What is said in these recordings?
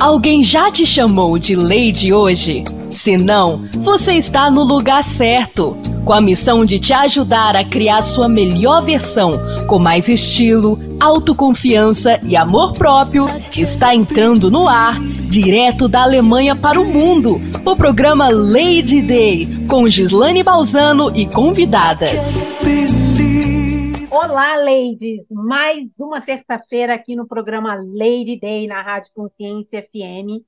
Alguém já te chamou de Lady hoje? Se não, você está no lugar certo. Com a missão de te ajudar a criar sua melhor versão, com mais estilo, autoconfiança e amor próprio, está entrando no ar, direto da Alemanha para o mundo, o programa Lady Day, com Gislane Balzano e convidadas. Olá, ladies! Mais uma terça-feira aqui no programa Lady Day na Rádio Consciência FM.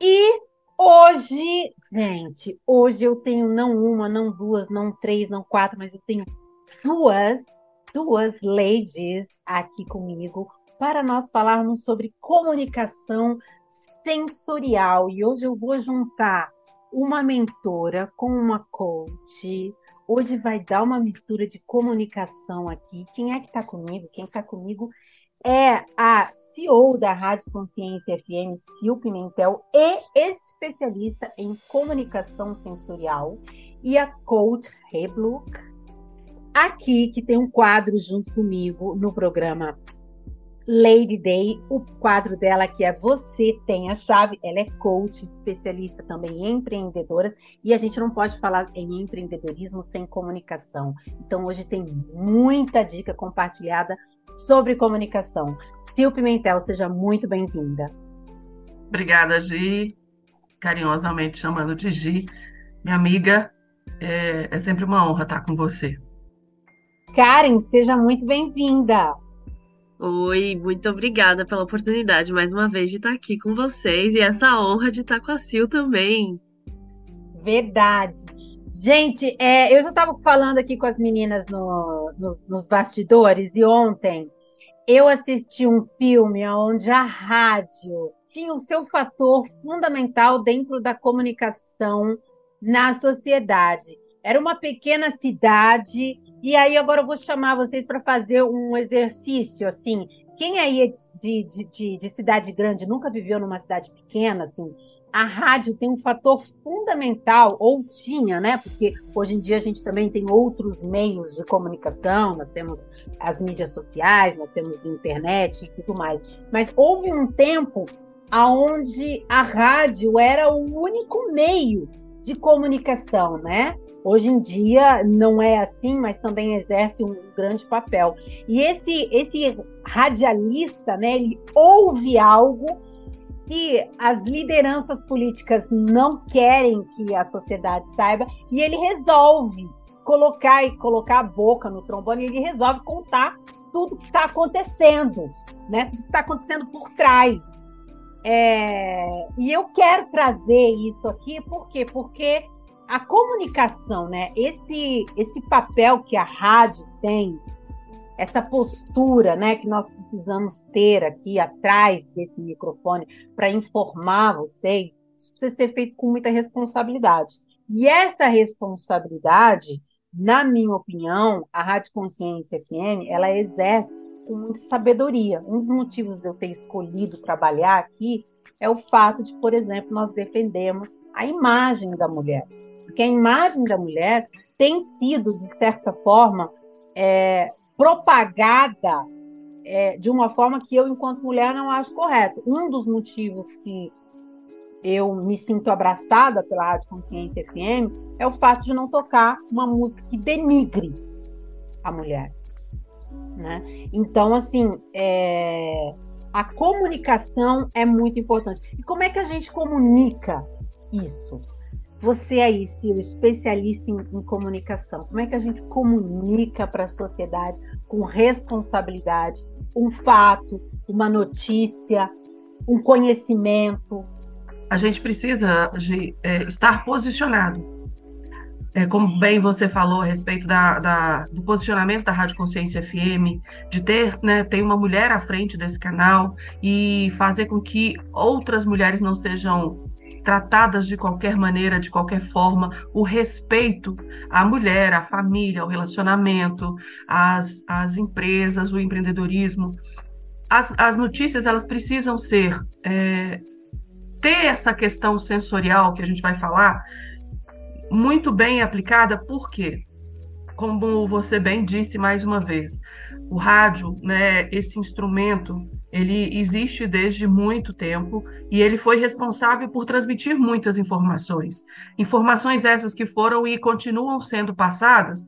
E hoje, gente, hoje eu tenho não uma, não duas, não três, não quatro, mas eu tenho duas, duas ladies aqui comigo para nós falarmos sobre comunicação sensorial. E hoje eu vou juntar uma mentora com uma coach Hoje vai dar uma mistura de comunicação aqui. Quem é que está comigo? Quem está comigo é a CEO da Rádio Consciência FM, Sil Pimentel, e especialista em comunicação sensorial, e a coach Reblook, aqui, que tem um quadro junto comigo no programa Lady Day, o quadro dela que é Você Tem a Chave. Ela é coach, especialista também em empreendedoras e a gente não pode falar em empreendedorismo sem comunicação. Então hoje tem muita dica compartilhada sobre comunicação. Sil Pimentel, seja muito bem-vinda. Obrigada, Gi. Carinhosamente chamando de Gi. Minha amiga, é, é sempre uma honra estar com você. Karen, seja muito bem-vinda. Oi, muito obrigada pela oportunidade mais uma vez de estar aqui com vocês e essa honra de estar com a Sil também. Verdade. Gente, é, eu já estava falando aqui com as meninas no, no, nos bastidores e ontem eu assisti um filme onde a rádio tinha o seu fator fundamental dentro da comunicação na sociedade. Era uma pequena cidade e aí agora eu vou chamar vocês para fazer um exercício, assim. Quem aí é de, de, de, de, cidade grande nunca viveu numa cidade pequena, assim? A rádio tem um fator fundamental, ou tinha, né? Porque hoje em dia a gente também tem outros meios de comunicação, nós temos as mídias sociais, nós temos internet e tudo mais. Mas houve um tempo onde a rádio era o único meio de comunicação, né? Hoje em dia não é assim, mas também exerce um grande papel. E esse esse radialista, né, ele ouve algo que as lideranças políticas não querem que a sociedade saiba e ele resolve colocar e colocar a boca no trombone, ele resolve contar tudo que está acontecendo, né? Tudo que está acontecendo por trás. É... E eu quero trazer isso aqui, por quê? Porque a comunicação, né? Esse, esse papel que a rádio tem, essa postura, né, que nós precisamos ter aqui atrás desse microfone para informar vocês, isso precisa ser feito com muita responsabilidade. E essa responsabilidade, na minha opinião, a Rádio Consciência FM, ela exerce com muita sabedoria. Um dos motivos de eu ter escolhido trabalhar aqui é o fato de, por exemplo, nós defendemos a imagem da mulher porque a imagem da mulher tem sido, de certa forma, é, propagada é, de uma forma que eu, enquanto mulher, não acho correto. Um dos motivos que eu me sinto abraçada pela Rádio Consciência FM é o fato de não tocar uma música que denigre a mulher. Né? Então, assim, é... a comunicação é muito importante. E como é que a gente comunica isso? Você aí, Ciro, especialista em, em, comunicação, como é que a gente comunica para a sociedade com responsabilidade um fato, uma notícia, um conhecimento? A gente precisa de, é, estar posicionado. É, como bem você falou a respeito da, da, do posicionamento da Rádio Consciência FM, de ter, né, ter uma mulher à frente desse canal e fazer com que outras mulheres não sejam tratadas de qualquer maneira, de qualquer forma, o respeito à mulher, à família, ao relacionamento, às, às empresas, o empreendedorismo. As, as notícias elas precisam ser é, ter essa questão sensorial que a gente vai falar muito bem aplicada, por quê? Como você bem disse mais uma vez, o rádio, né, esse instrumento, ele existe desde muito tempo e ele foi responsável por transmitir muitas informações. Informações essas que foram e continuam sendo passadas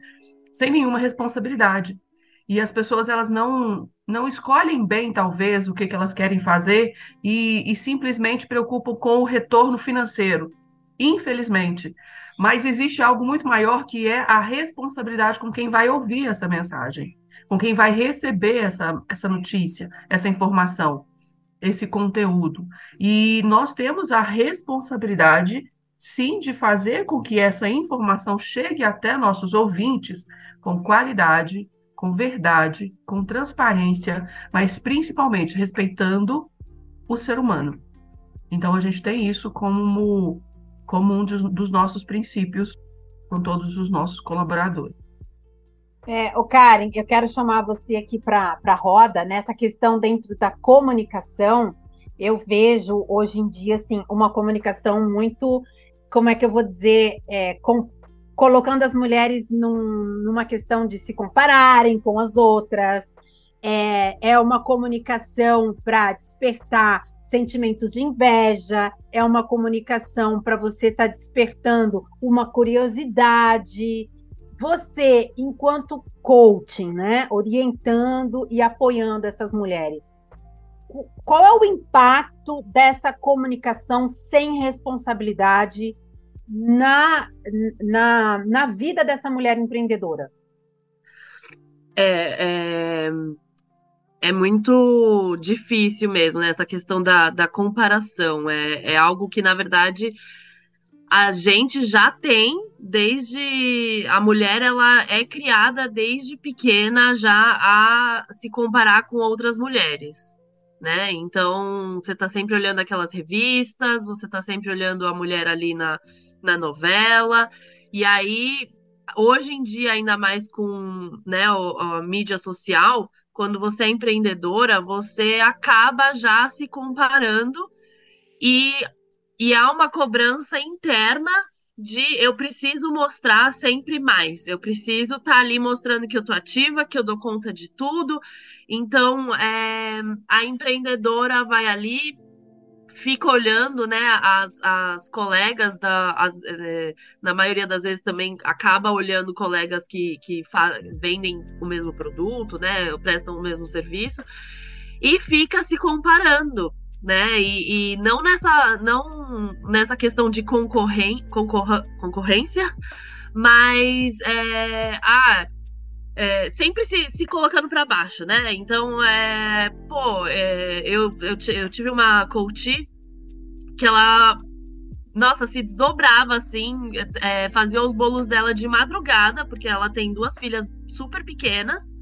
sem nenhuma responsabilidade. E as pessoas elas não não escolhem bem talvez o que, que elas querem fazer e, e simplesmente preocupam com o retorno financeiro, infelizmente. Mas existe algo muito maior que é a responsabilidade com quem vai ouvir essa mensagem com quem vai receber essa, essa notícia, essa informação, esse conteúdo. E nós temos a responsabilidade, sim, de fazer com que essa informação chegue até nossos ouvintes com qualidade, com verdade, com transparência, mas principalmente respeitando o ser humano. Então a gente tem isso como, como um dos nossos princípios com todos os nossos colaboradores. É, Karen, eu quero chamar você aqui para a roda, nessa questão dentro da comunicação. Eu vejo hoje em dia assim, uma comunicação muito, como é que eu vou dizer, é, com, colocando as mulheres num, numa questão de se compararem com as outras. É, é uma comunicação para despertar sentimentos de inveja, é uma comunicação para você estar tá despertando uma curiosidade. Você, enquanto coaching, né, orientando e apoiando essas mulheres, qual é o impacto dessa comunicação sem responsabilidade na, na, na vida dessa mulher empreendedora? É, é, é muito difícil mesmo, né, essa questão da, da comparação. É, é algo que, na verdade, a gente já tem desde a mulher ela é criada desde pequena já a se comparar com outras mulheres, né? Então você está sempre olhando aquelas revistas, você está sempre olhando a mulher ali na, na novela e aí hoje em dia ainda mais com né a, a mídia social, quando você é empreendedora você acaba já se comparando e e há uma cobrança interna de eu preciso mostrar sempre mais. Eu preciso estar tá ali mostrando que eu tô ativa, que eu dou conta de tudo. Então, é, a empreendedora vai ali, fica olhando, né, as, as colegas da, as, é, na maioria das vezes também acaba olhando colegas que, que vendem o mesmo produto, né, prestam o mesmo serviço e fica se comparando né? E, e, não nessa não nessa questão de concorren, concorra, concorrência, mas é, ah, é, sempre se, se colocando para baixo, né? Então, é, pô, é, eu, eu, eu tive uma coach que ela nossa, se desdobrava assim, é, fazia os bolos dela de madrugada, porque ela tem duas filhas super pequenas.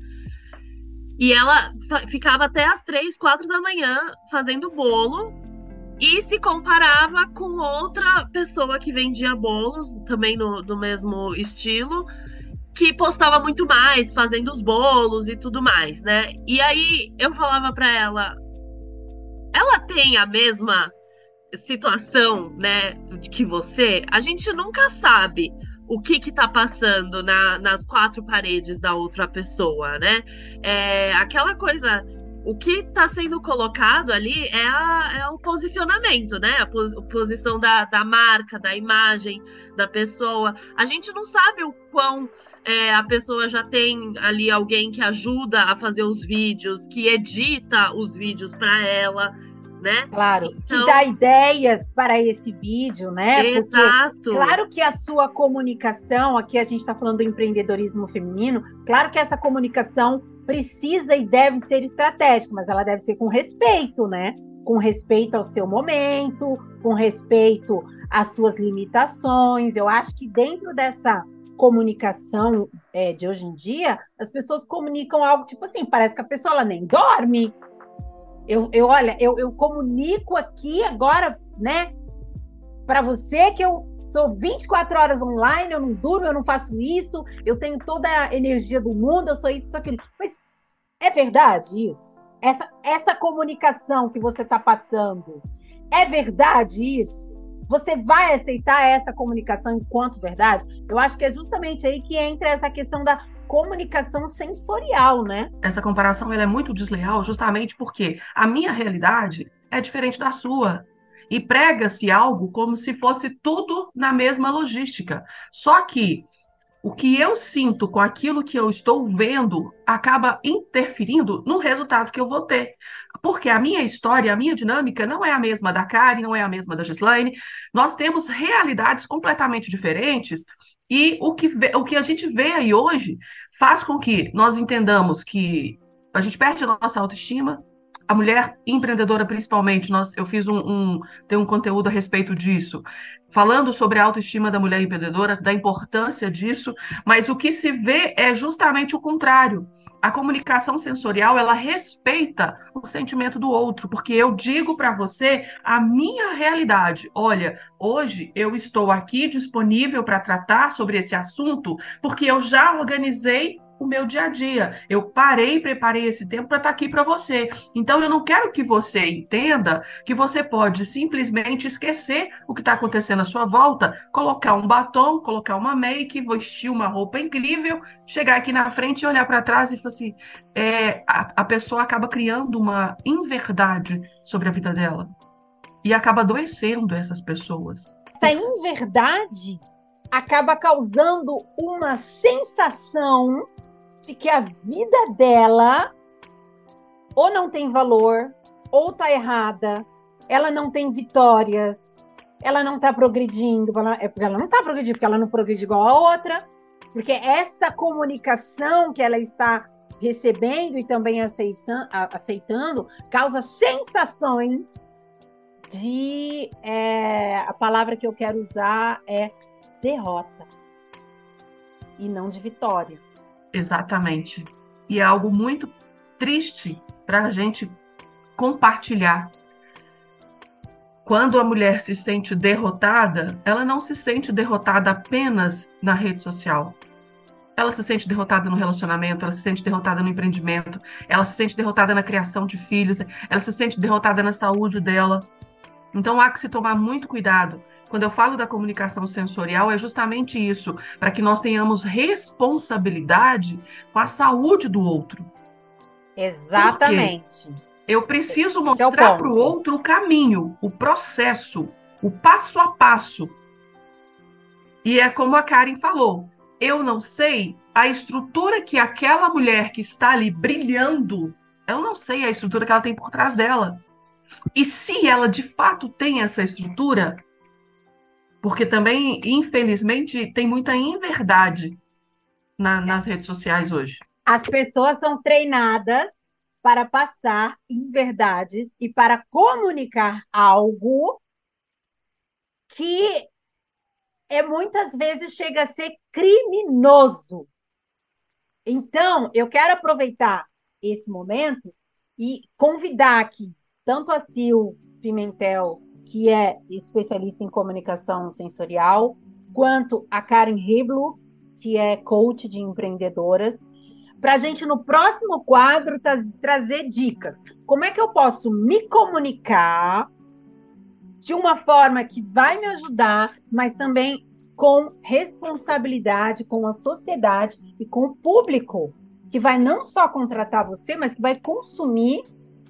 E ela ficava até as três, quatro da manhã fazendo bolo e se comparava com outra pessoa que vendia bolos, também no, do mesmo estilo, que postava muito mais, fazendo os bolos e tudo mais, né? E aí eu falava para ela, ela tem a mesma situação, né, que você? A gente nunca sabe o que que tá passando na, nas quatro paredes da outra pessoa, né? É, aquela coisa o que está sendo colocado ali é, a, é, o posicionamento, né? A, pos, posição da, da, marca, da imagem da pessoa. A gente não sabe o quão é, a pessoa já tem ali alguém que ajuda a fazer os vídeos, que edita os vídeos para ela né? Claro, então... que dá ideias para esse vídeo, né? Exato. Porque, claro que a sua comunicação, aqui a gente está falando do empreendedorismo feminino, claro que essa comunicação precisa e deve ser estratégica, mas ela deve ser com respeito, né? Com respeito ao seu momento, com respeito às suas limitações. Eu acho que dentro dessa comunicação é, de hoje em dia, as pessoas comunicam algo tipo assim, parece que a pessoa ela nem dorme, eu, eu olha, eu, eu comunico aqui agora, né, para você que eu sou 24 horas online, eu não durmo, eu não faço isso, eu tenho toda a energia do mundo, eu sou isso, sou aquilo. Mas é verdade isso? Essa, essa comunicação que você está passando, é verdade isso? Você vai aceitar essa comunicação enquanto verdade? Eu acho que é justamente aí que entra essa questão da comunicação sensorial, né? Essa comparação ela é muito desleal justamente porque a minha realidade é diferente da sua. E prega-se algo como se fosse tudo na mesma logística. Só que o que eu sinto com aquilo que eu estou vendo acaba interferindo no resultado que eu vou ter. Porque a minha história, a minha dinâmica não é a mesma da Karen, não é a mesma da Gislaine. Nós temos realidades completamente diferentes e o que, o que a gente vê aí hoje faz com que nós entendamos que a gente perde a nossa autoestima, a mulher empreendedora principalmente, nós, eu fiz um, um, tem um conteúdo a respeito disso, falando sobre a autoestima da mulher empreendedora, da importância disso, mas o que se vê é justamente o contrário. A comunicação sensorial, ela respeita o sentimento do outro, porque eu digo para você a minha realidade. Olha, hoje eu estou aqui disponível para tratar sobre esse assunto, porque eu já organizei o meu dia a dia. Eu parei preparei esse tempo para estar tá aqui para você. Então, eu não quero que você entenda que você pode simplesmente esquecer o que está acontecendo à sua volta, colocar um batom, colocar uma make, vestir uma roupa incrível, chegar aqui na frente e olhar para trás e falar assim: é, a, a pessoa acaba criando uma inverdade sobre a vida dela. E acaba adoecendo essas pessoas. Essa inverdade acaba causando uma sensação de que a vida dela ou não tem valor, ou tá errada, ela não tem vitórias, ela não tá progredindo, ela, é porque ela não tá progredindo, porque ela não progride igual a outra, porque essa comunicação que ela está recebendo e também aceitando causa sensações de é, a palavra que eu quero usar é derrota e não de vitória. Exatamente. E é algo muito triste para a gente compartilhar. Quando a mulher se sente derrotada, ela não se sente derrotada apenas na rede social. Ela se sente derrotada no relacionamento, ela se sente derrotada no empreendimento, ela se sente derrotada na criação de filhos, ela se sente derrotada na saúde dela. Então há que se tomar muito cuidado quando eu falo da comunicação sensorial, é justamente isso, para que nós tenhamos responsabilidade com a saúde do outro. Exatamente. Eu preciso mostrar para o outro o caminho, o processo, o passo a passo. E é como a Karen falou, eu não sei a estrutura que aquela mulher que está ali brilhando, eu não sei a estrutura que ela tem por trás dela. E se ela de fato tem essa estrutura, porque também, infelizmente, tem muita inverdade na, nas redes sociais hoje. As pessoas são treinadas para passar inverdades e para comunicar algo que é muitas vezes chega a ser criminoso. Então, eu quero aproveitar esse momento e convidar aqui tanto a Sil Pimentel que é especialista em comunicação sensorial, quanto a Karen Riblo, que é coach de empreendedoras, para a gente no próximo quadro tra trazer dicas. Como é que eu posso me comunicar de uma forma que vai me ajudar, mas também com responsabilidade com a sociedade e com o público, que vai não só contratar você, mas que vai consumir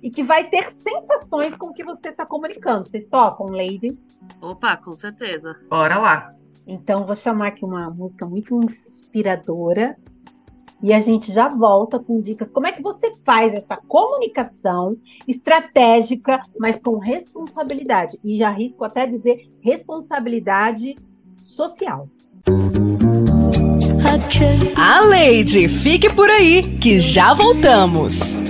e que vai ter sensações com o que você está comunicando. Vocês tocam, ladies? Opa, com certeza. Bora lá. Então, vou chamar aqui uma música muito inspiradora e a gente já volta com dicas. Como é que você faz essa comunicação estratégica, mas com responsabilidade? E já risco até dizer responsabilidade social. A Lady, fique por aí que já voltamos.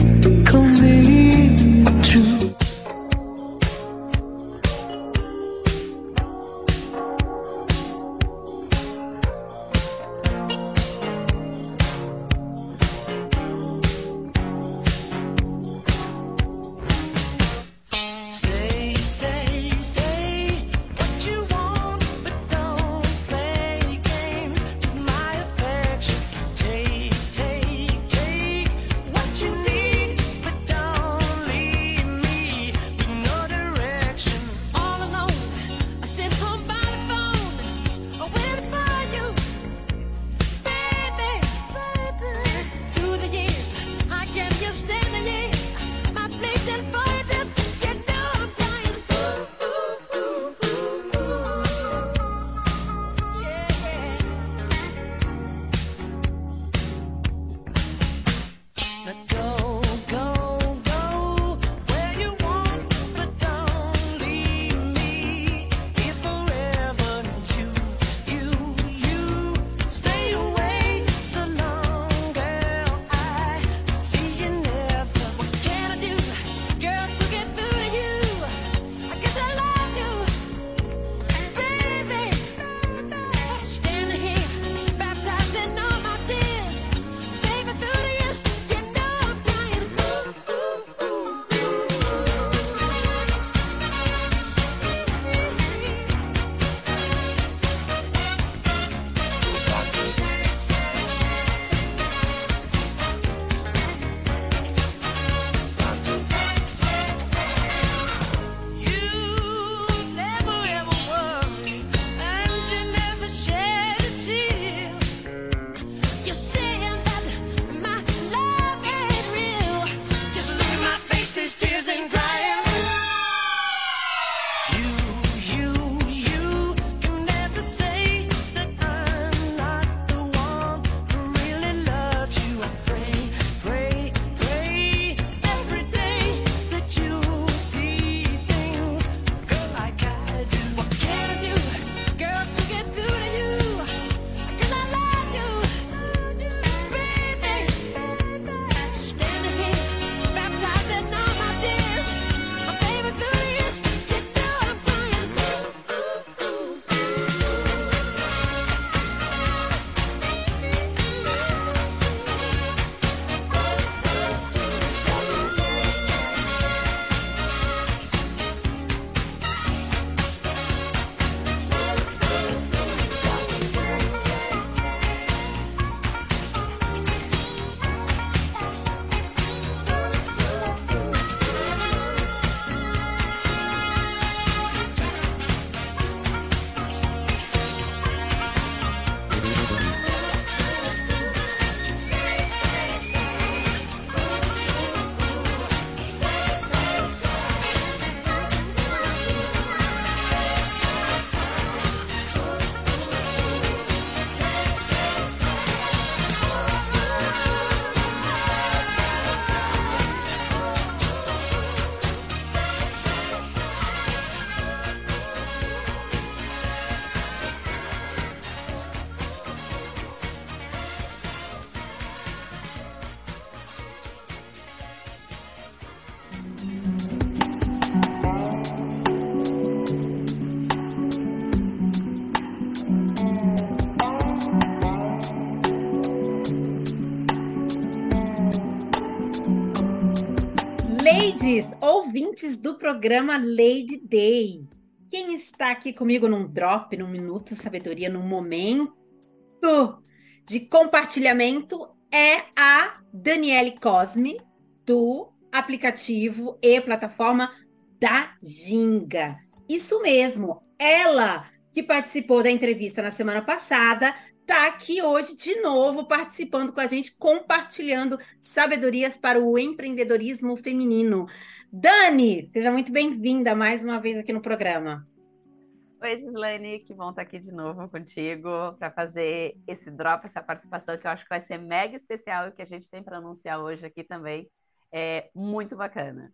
Ouvintes do programa Lady Day. Quem está aqui comigo num drop, num minuto, sabedoria, num momento de compartilhamento é a Daniele Cosme, do aplicativo e plataforma da Ginga. Isso mesmo, ela que participou da entrevista na semana passada, está aqui hoje de novo participando com a gente, compartilhando sabedorias para o empreendedorismo feminino. Dani, seja muito bem-vinda mais uma vez aqui no programa. Oi, Gislaine, que bom estar aqui de novo contigo para fazer esse drop, essa participação que eu acho que vai ser mega especial e que a gente tem para anunciar hoje aqui também. É muito bacana.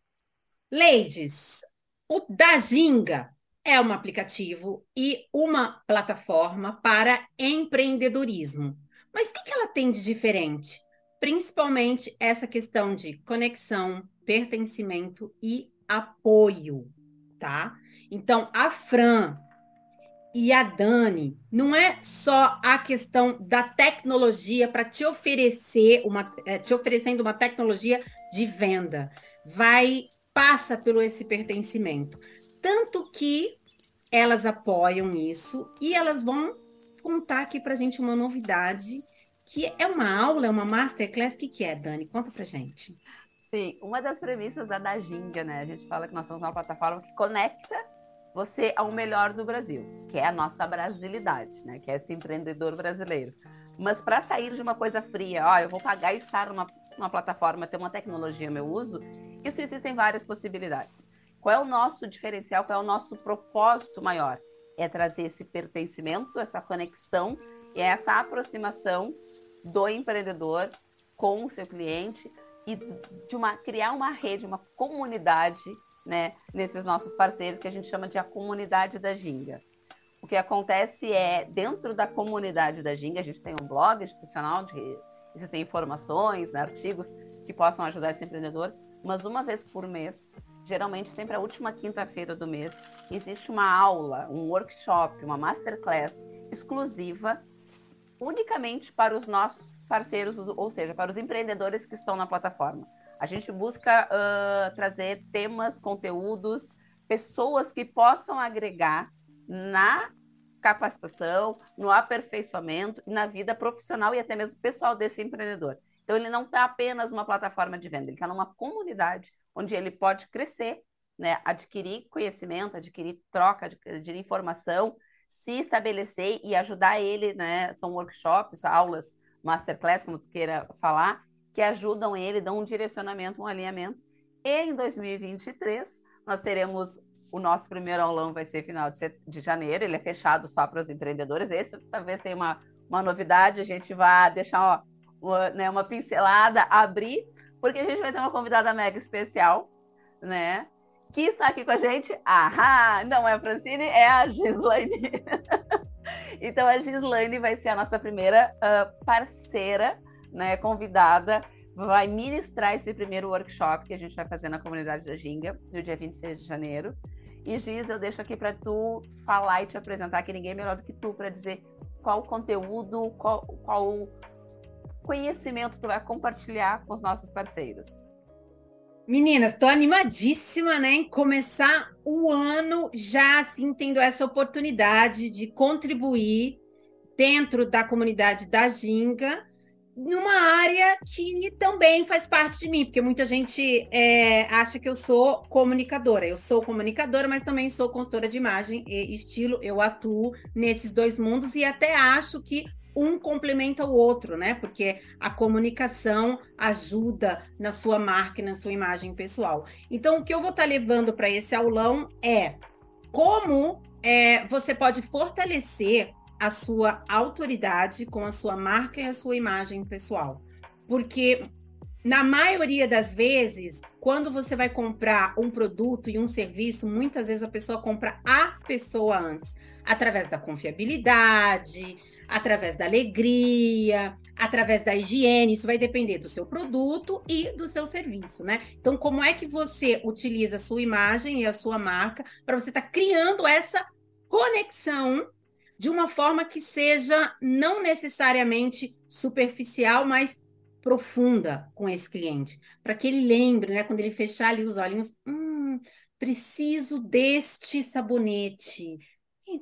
Ladies, o da Ginga é um aplicativo e uma plataforma para empreendedorismo. Mas o que ela tem de diferente? Principalmente essa questão de conexão, pertencimento e apoio, tá? Então, a Fran e a Dani não é só a questão da tecnologia para te oferecer uma, é, te oferecendo uma tecnologia de venda. Vai passa pelo esse pertencimento. Tanto que elas apoiam isso e elas vão contar aqui para gente uma novidade que é uma aula, é uma masterclass. O que, que é, Dani? Conta para gente. Sim, uma das premissas da Dajinga, né? A gente fala que nós somos uma plataforma que conecta você ao melhor do Brasil, que é a nossa brasilidade, né? Que é esse empreendedor brasileiro. Mas para sair de uma coisa fria, ó, eu vou pagar e estar numa, numa plataforma, ter uma tecnologia meu uso, isso existem várias possibilidades. Qual é o nosso diferencial? Qual é o nosso propósito maior? É trazer esse pertencimento, essa conexão e essa aproximação do empreendedor com o seu cliente e de uma criar uma rede, uma comunidade, né, nesses nossos parceiros que a gente chama de a comunidade da Ginga. O que acontece é dentro da comunidade da Ginga, a gente tem um blog institucional de existem informações, né, artigos que possam ajudar esse empreendedor, mas uma vez por mês geralmente sempre a última quinta-feira do mês, existe uma aula, um workshop, uma masterclass exclusiva unicamente para os nossos parceiros, ou seja, para os empreendedores que estão na plataforma. A gente busca uh, trazer temas, conteúdos, pessoas que possam agregar na capacitação, no aperfeiçoamento, na vida profissional e até mesmo pessoal desse empreendedor. Então, ele não está apenas uma plataforma de venda, ele está numa comunidade onde ele pode crescer, né, adquirir conhecimento, adquirir troca, adquirir informação, se estabelecer e ajudar ele, né, são workshops, aulas, masterclass, como tu queira falar, que ajudam ele, dão um direcionamento, um alinhamento. E em 2023, nós teremos o nosso primeiro aulão vai ser final de, janeiro, ele é fechado só para os empreendedores. Esse talvez tenha uma, uma novidade, a gente vai deixar ó, uma, né, uma pincelada, abrir porque a gente vai ter uma convidada mega especial, né? Que está aqui com a gente. Ah, não é a Francine, é a Gislaine. então a Gislaine vai ser a nossa primeira uh, parceira, né? Convidada vai ministrar esse primeiro workshop que a gente vai fazer na comunidade da Ginga, no dia 26 de janeiro. E Giz, eu deixo aqui para tu falar e te apresentar, que ninguém é melhor do que tu para dizer qual conteúdo, qual, qual conhecimento tu vai compartilhar com os nossos parceiros? Meninas, estou animadíssima, né, em começar o ano já assim tendo essa oportunidade de contribuir dentro da comunidade da Ginga, numa área que também faz parte de mim, porque muita gente é, acha que eu sou comunicadora. Eu sou comunicadora, mas também sou consultora de imagem e estilo. Eu atuo nesses dois mundos e até acho que um complementa o outro, né? Porque a comunicação ajuda na sua marca na sua imagem pessoal. Então, o que eu vou estar tá levando para esse aulão é como é, você pode fortalecer a sua autoridade com a sua marca e a sua imagem pessoal. Porque na maioria das vezes, quando você vai comprar um produto e um serviço, muitas vezes a pessoa compra a pessoa antes, através da confiabilidade, através da alegria, através da higiene. Isso vai depender do seu produto e do seu serviço, né? Então, como é que você utiliza a sua imagem e a sua marca para você estar tá criando essa conexão de uma forma que seja não necessariamente superficial, mas profunda com esse cliente, para que ele lembre, né, quando ele fechar ali os olhinhos, hum, preciso deste sabonete.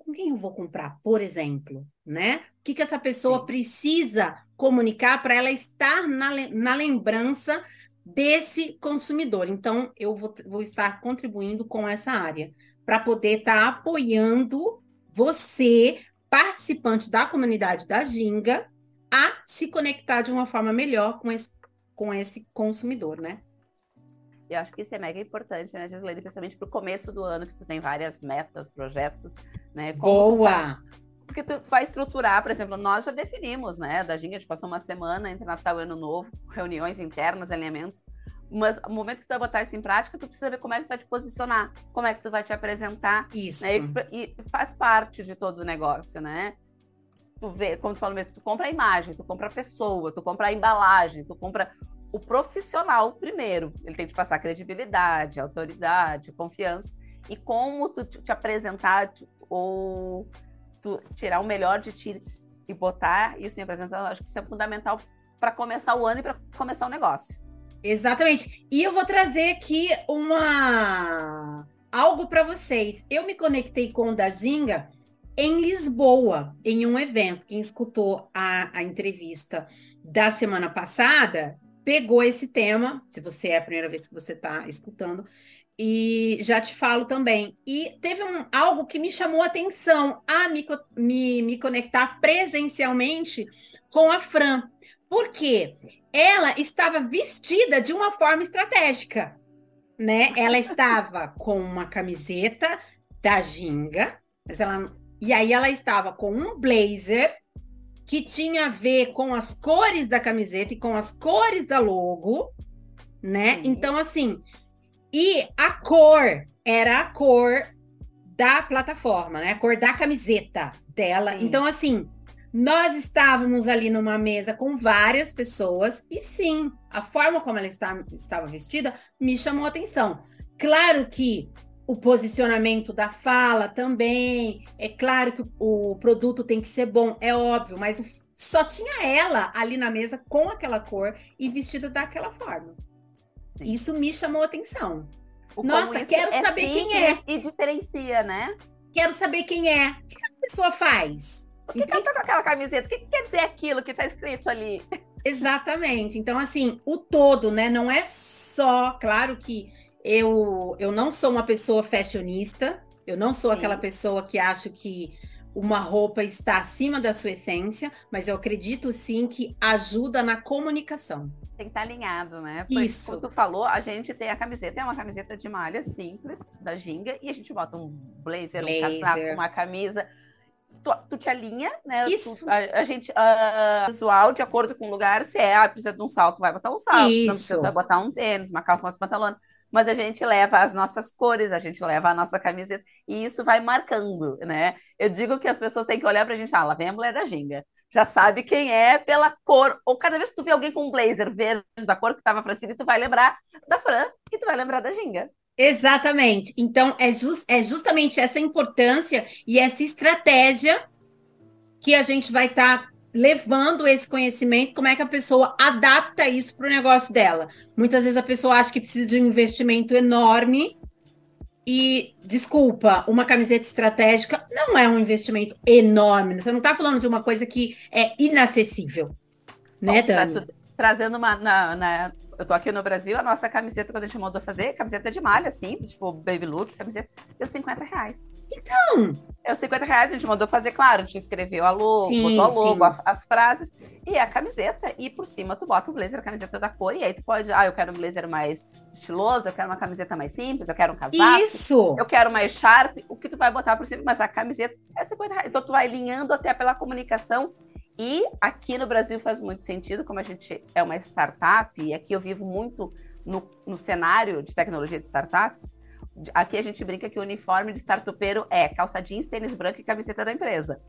Com quem eu vou comprar, por exemplo, né? O que, que essa pessoa Sim. precisa comunicar para ela estar na, na lembrança desse consumidor. Então, eu vou, vou estar contribuindo com essa área para poder estar tá apoiando você, participante da comunidade da Ginga, a se conectar de uma forma melhor com esse, com esse consumidor, né? Eu acho que isso é mega importante, né, Gislaine? Principalmente para o começo do ano, que tu tem várias metas, projetos, né? Como Boa! Porque tu vai estruturar, por exemplo, nós já definimos, né? Da Ginga, a gente passou uma semana entre Natal e Ano Novo, reuniões internas, alinhamentos. Mas no momento que tu vai botar isso em prática, tu precisa ver como é que tu vai te posicionar, como é que tu vai te apresentar. Isso. Né? E, e, faz parte de todo o negócio, né? Tu vê, como tu falou mesmo, tu compra a imagem, tu compra a pessoa, tu compra a embalagem, tu compra o profissional primeiro. Ele tem que passar credibilidade, autoridade, confiança. E como tu te apresentar ou tu tirar o melhor de ti e botar isso em apresentação, acho que isso é fundamental para começar o ano e para começar o negócio. Exatamente. E eu vou trazer aqui uma algo para vocês. Eu me conectei com o da em Lisboa, em um evento. Quem escutou a, a entrevista da semana passada pegou esse tema. Se você é a primeira vez que você está escutando, e já te falo também. E teve um, algo que me chamou a atenção a me, me, me conectar presencialmente com a Fran. Porque ela estava vestida de uma forma estratégica, né? Ela estava com uma camiseta da Ginga, mas ela e aí ela estava com um blazer que tinha a ver com as cores da camiseta e com as cores da logo, né? Sim. Então assim, e a cor era a cor da plataforma, né? A cor da camiseta dela. Sim. Então, assim, nós estávamos ali numa mesa com várias pessoas e sim, a forma como ela está, estava vestida me chamou a atenção. Claro que o posicionamento da fala também, é claro que o produto tem que ser bom, é óbvio, mas só tinha ela ali na mesa com aquela cor e vestida daquela forma. Sim. Isso me chamou a atenção. O Nossa, quero é saber quem é. E diferencia, né? Quero saber quem é. O que a pessoa faz? O que, que ela tá com aquela camiseta? O que, que quer dizer aquilo que tá escrito ali? Exatamente. Então, assim, o todo, né? Não é só, claro que eu, eu não sou uma pessoa fashionista, eu não sou Sim. aquela pessoa que acho que uma roupa está acima da sua essência, mas eu acredito sim que ajuda na comunicação. Tem que estar alinhado, né? Porque, Isso. Como tu falou, a gente tem a camiseta, é uma camiseta de malha simples, da ginga, e a gente bota um blazer, blazer. um casaco, uma camisa. Tu, tu, te alinha, né? Isso. Tu, a, a, gente, uh, visual, de acordo com o lugar, se é, ah, precisa de um salto, vai botar um salto. Isso. Não precisa botar um tênis, uma calça, umas pantalões mas a gente leva as nossas cores, a gente leva a nossa camiseta, e isso vai marcando, né? Eu digo que as pessoas têm que olhar pra gente, ah, lá vem a mulher da ginga. Já sabe quem é pela cor. Ou cada vez que tu vê alguém com um blazer verde da cor que tava Francine, tu vai lembrar da Fran, que tu vai lembrar da ginga. Exatamente. Então, é, just, é justamente essa importância e essa estratégia que a gente vai estar tá levando esse conhecimento, como é que a pessoa adapta isso para o negócio dela. Muitas vezes a pessoa acha que precisa de um investimento enorme e, desculpa, uma camiseta estratégica não é um investimento enorme. Você não está falando de uma coisa que é inacessível, né, Bom, Dani? Tá trazendo uma, na, na, eu tô aqui no Brasil, a nossa camiseta, quando a gente mandou fazer, camiseta de malha, simples, tipo baby look, camiseta, deu 50 reais. Então! É os 50 reais, a gente mandou fazer, claro, a gente escreveu a logo, sim, botou a logo, a, as frases, e a camiseta, e por cima tu bota o blazer, a camiseta da cor, e aí tu pode, ah, eu quero um blazer mais estiloso, eu quero uma camiseta mais simples, eu quero um casaco. Isso! Eu quero mais sharp, o que tu vai botar por cima, mas a camiseta é 50 reais. Então tu vai alinhando até pela comunicação e aqui no Brasil faz muito sentido, como a gente é uma startup, e aqui eu vivo muito no, no cenário de tecnologia de startups. Aqui a gente brinca que o uniforme de startupeiro é calça jeans, tênis branco e camiseta da empresa.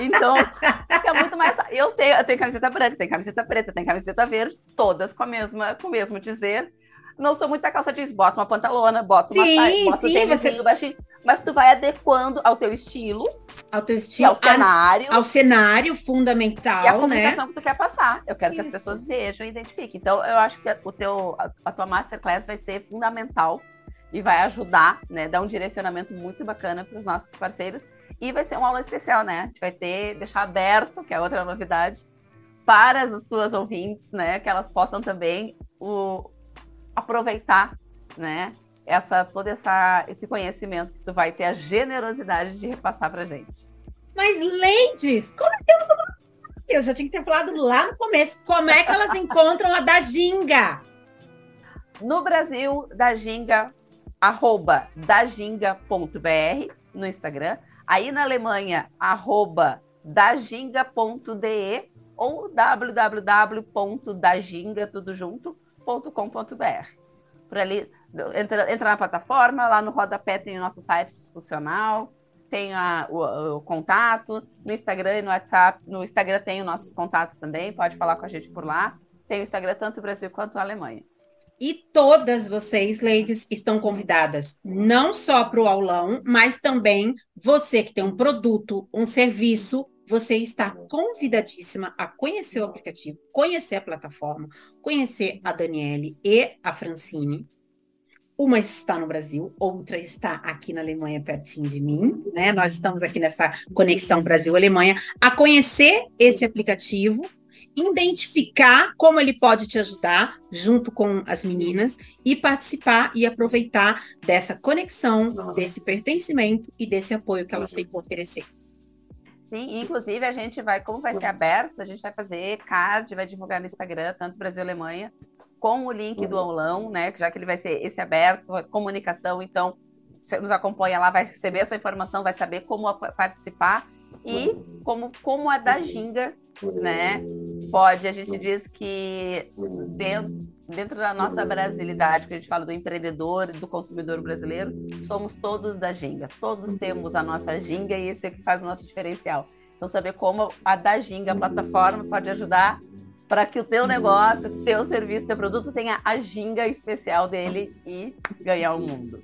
Então, é muito mais. Eu tenho, eu tenho camiseta branca, tenho camiseta preta, tenho camiseta verde, todas com, a mesma, com o mesmo dizer. Não sou muito da calça jeans, bota uma pantalona, bota uma sim, bota sim, um você... baixinho. mas tu vai adequando ao teu estilo, ao teu estilo, ao cenário, ao cenário fundamental, e a né? comunicação que tu quer passar. Eu quero Isso. que as pessoas vejam e identifiquem. Então, eu acho que o teu, a, a tua masterclass vai ser fundamental e vai ajudar, né, dar um direcionamento muito bacana para os nossos parceiros. E vai ser uma aula especial, né? A gente vai ter, deixar aberto, que é outra novidade, para as tuas ouvintes, né? Que elas possam também o, aproveitar, né? Essa, todo essa, esse conhecimento que tu vai ter a generosidade de repassar pra gente. Mas, ladies, como é que uma... Eu já tinha que ter falado lá no começo. Como é que elas encontram a da Ginga? No Brasil, da Ginga, arroba daginga.br no Instagram. Aí na Alemanha, arroba daginga.de ou www.daginga, tudo junto.com.br. Por ali, entra, entra na plataforma, lá no rodapé tem o nosso site institucional, tem a, o, o, contato, no Instagram e no WhatsApp, no Instagram tem os nossos contatos também, pode falar com a gente por lá. Tem o Instagram tanto o Brasil quanto a Alemanha. E todas vocês, ladies, estão convidadas não só para o aulão, mas também você que tem um produto, um serviço, você está convidadíssima a conhecer o aplicativo, conhecer a plataforma, conhecer a Daniele e a Francine. Uma está no Brasil, outra está aqui na Alemanha, pertinho de mim, né? Nós estamos aqui nessa conexão Brasil-Alemanha, a conhecer esse aplicativo, identificar como ele pode te ajudar junto com as meninas e participar e aproveitar dessa conexão, desse pertencimento e desse apoio que elas têm para oferecer. Sim, inclusive a gente vai, como vai ser aberto, a gente vai fazer card, vai divulgar no Instagram, tanto Brasil e Alemanha, com o link do aulão, né? Já que ele vai ser esse aberto, comunicação, então você nos acompanha lá, vai receber essa informação, vai saber como participar e como, como a da Ginga, né? Pode, a gente diz que dentro, dentro da nossa brasilidade, que a gente fala do empreendedor e do consumidor brasileiro, somos todos da Ginga. Todos temos a nossa Ginga e isso é que faz o nosso diferencial. Então, saber como a da Ginga, a plataforma, pode ajudar para que o teu negócio, o teu serviço, o teu produto tenha a ginga especial dele e ganhar o mundo.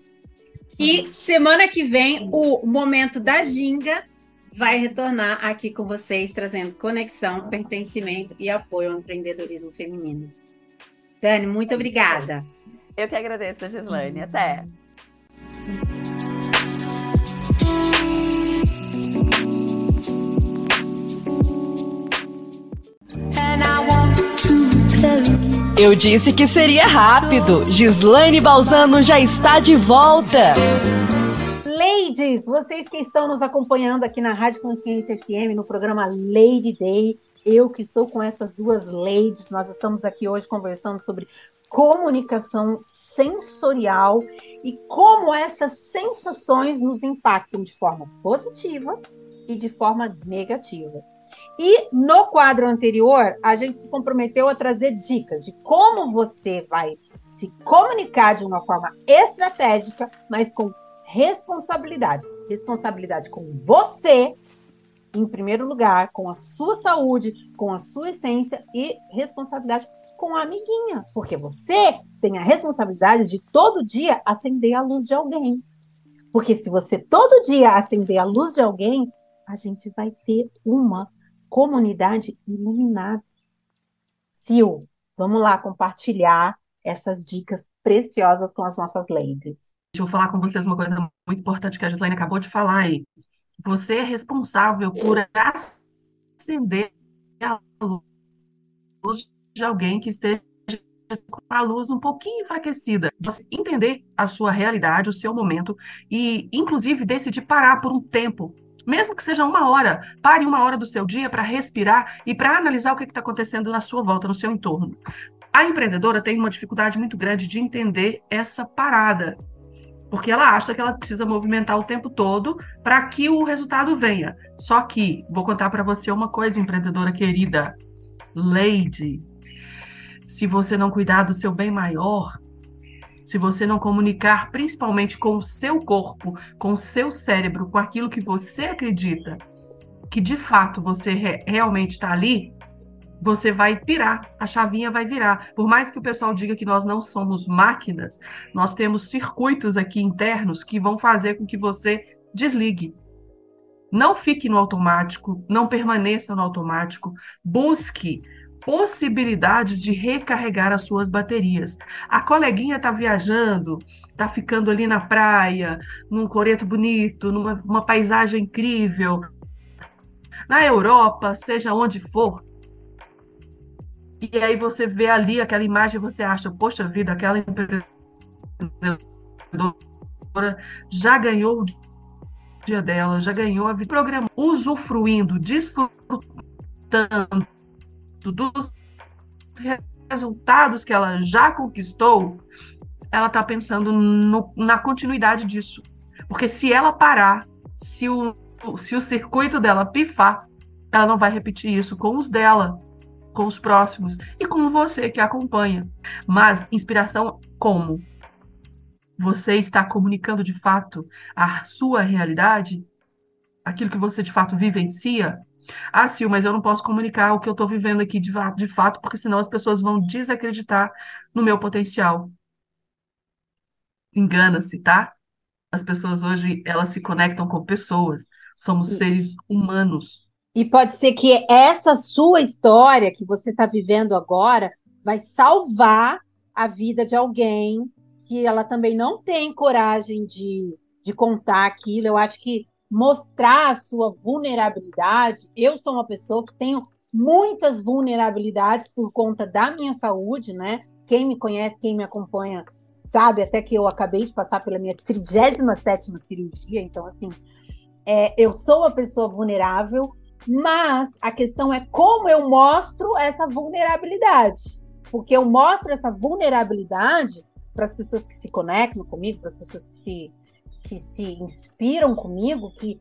E semana que vem, o momento da ginga vai retornar aqui com vocês, trazendo conexão, pertencimento e apoio ao empreendedorismo feminino. Dani, muito obrigada. Eu que agradeço, Gislaine. Até. Eu disse que seria rápido. Gislaine Balzano já está de volta. Ladies, vocês que estão nos acompanhando aqui na Rádio Consciência FM, no programa Lady Day, eu que estou com essas duas ladies, nós estamos aqui hoje conversando sobre comunicação sensorial e como essas sensações nos impactam de forma positiva e de forma negativa. E no quadro anterior, a gente se comprometeu a trazer dicas de como você vai se comunicar de uma forma estratégica, mas com responsabilidade. Responsabilidade com você, em primeiro lugar, com a sua saúde, com a sua essência e responsabilidade com a amiguinha, porque você tem a responsabilidade de todo dia acender a luz de alguém. Porque se você todo dia acender a luz de alguém, a gente vai ter uma comunidade iluminada. Sil, vamos lá compartilhar essas dicas preciosas com as nossas ladies. Deixa eu falar com vocês uma coisa muito importante que a Gislaine acabou de falar aí. Você é responsável por acender a luz de alguém que esteja com a luz um pouquinho enfraquecida. Você entender a sua realidade, o seu momento e, inclusive, decidir parar por um tempo. Mesmo que seja uma hora, pare uma hora do seu dia para respirar e para analisar o que está acontecendo na sua volta, no seu entorno. A empreendedora tem uma dificuldade muito grande de entender essa parada, porque ela acha que ela precisa movimentar o tempo todo para que o resultado venha. Só que, vou contar para você uma coisa, empreendedora querida, Lady, se você não cuidar do seu bem maior, se você não comunicar principalmente com o seu corpo, com o seu cérebro, com aquilo que você acredita que de fato você re realmente está ali, você vai pirar, a chavinha vai virar. Por mais que o pessoal diga que nós não somos máquinas, nós temos circuitos aqui internos que vão fazer com que você desligue. Não fique no automático, não permaneça no automático, busque possibilidade de recarregar as suas baterias. A coleguinha está viajando, está ficando ali na praia, num coreto bonito, numa paisagem incrível, na Europa, seja onde for. E aí você vê ali aquela imagem você acha, poxa vida, aquela empreendedora já ganhou o dia dela, já ganhou a vida. Programa usufruindo, desfrutando dos resultados que ela já conquistou, ela está pensando no, na continuidade disso. Porque se ela parar, se o, se o circuito dela pifar, ela não vai repetir isso com os dela, com os próximos e com você que acompanha. Mas inspiração como? Você está comunicando de fato a sua realidade? Aquilo que você de fato vivencia? Ah, Sil, mas eu não posso comunicar o que eu estou vivendo aqui de, de fato, porque senão as pessoas vão desacreditar no meu potencial. Engana-se, tá? As pessoas hoje, elas se conectam com pessoas. Somos seres humanos. E pode ser que essa sua história que você está vivendo agora vai salvar a vida de alguém que ela também não tem coragem de, de contar aquilo. Eu acho que mostrar a sua vulnerabilidade. Eu sou uma pessoa que tenho muitas vulnerabilidades por conta da minha saúde, né? Quem me conhece, quem me acompanha, sabe até que eu acabei de passar pela minha 37 cirurgia, então assim, é, eu sou uma pessoa vulnerável, mas a questão é como eu mostro essa vulnerabilidade. Porque eu mostro essa vulnerabilidade para as pessoas que se conectam comigo, para as pessoas que se que se inspiram comigo que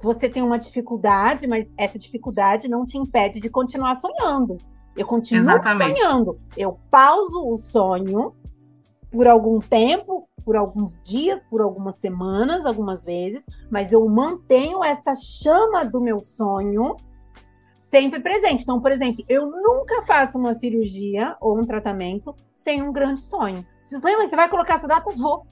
você tem uma dificuldade, mas essa dificuldade não te impede de continuar sonhando. Eu continuo Exatamente. sonhando. Eu pauso o sonho por algum tempo, por alguns dias, por algumas semanas, algumas vezes, mas eu mantenho essa chama do meu sonho sempre presente. Então, por exemplo, eu nunca faço uma cirurgia ou um tratamento sem um grande sonho. Diz, mas você vai colocar essa data? Vou.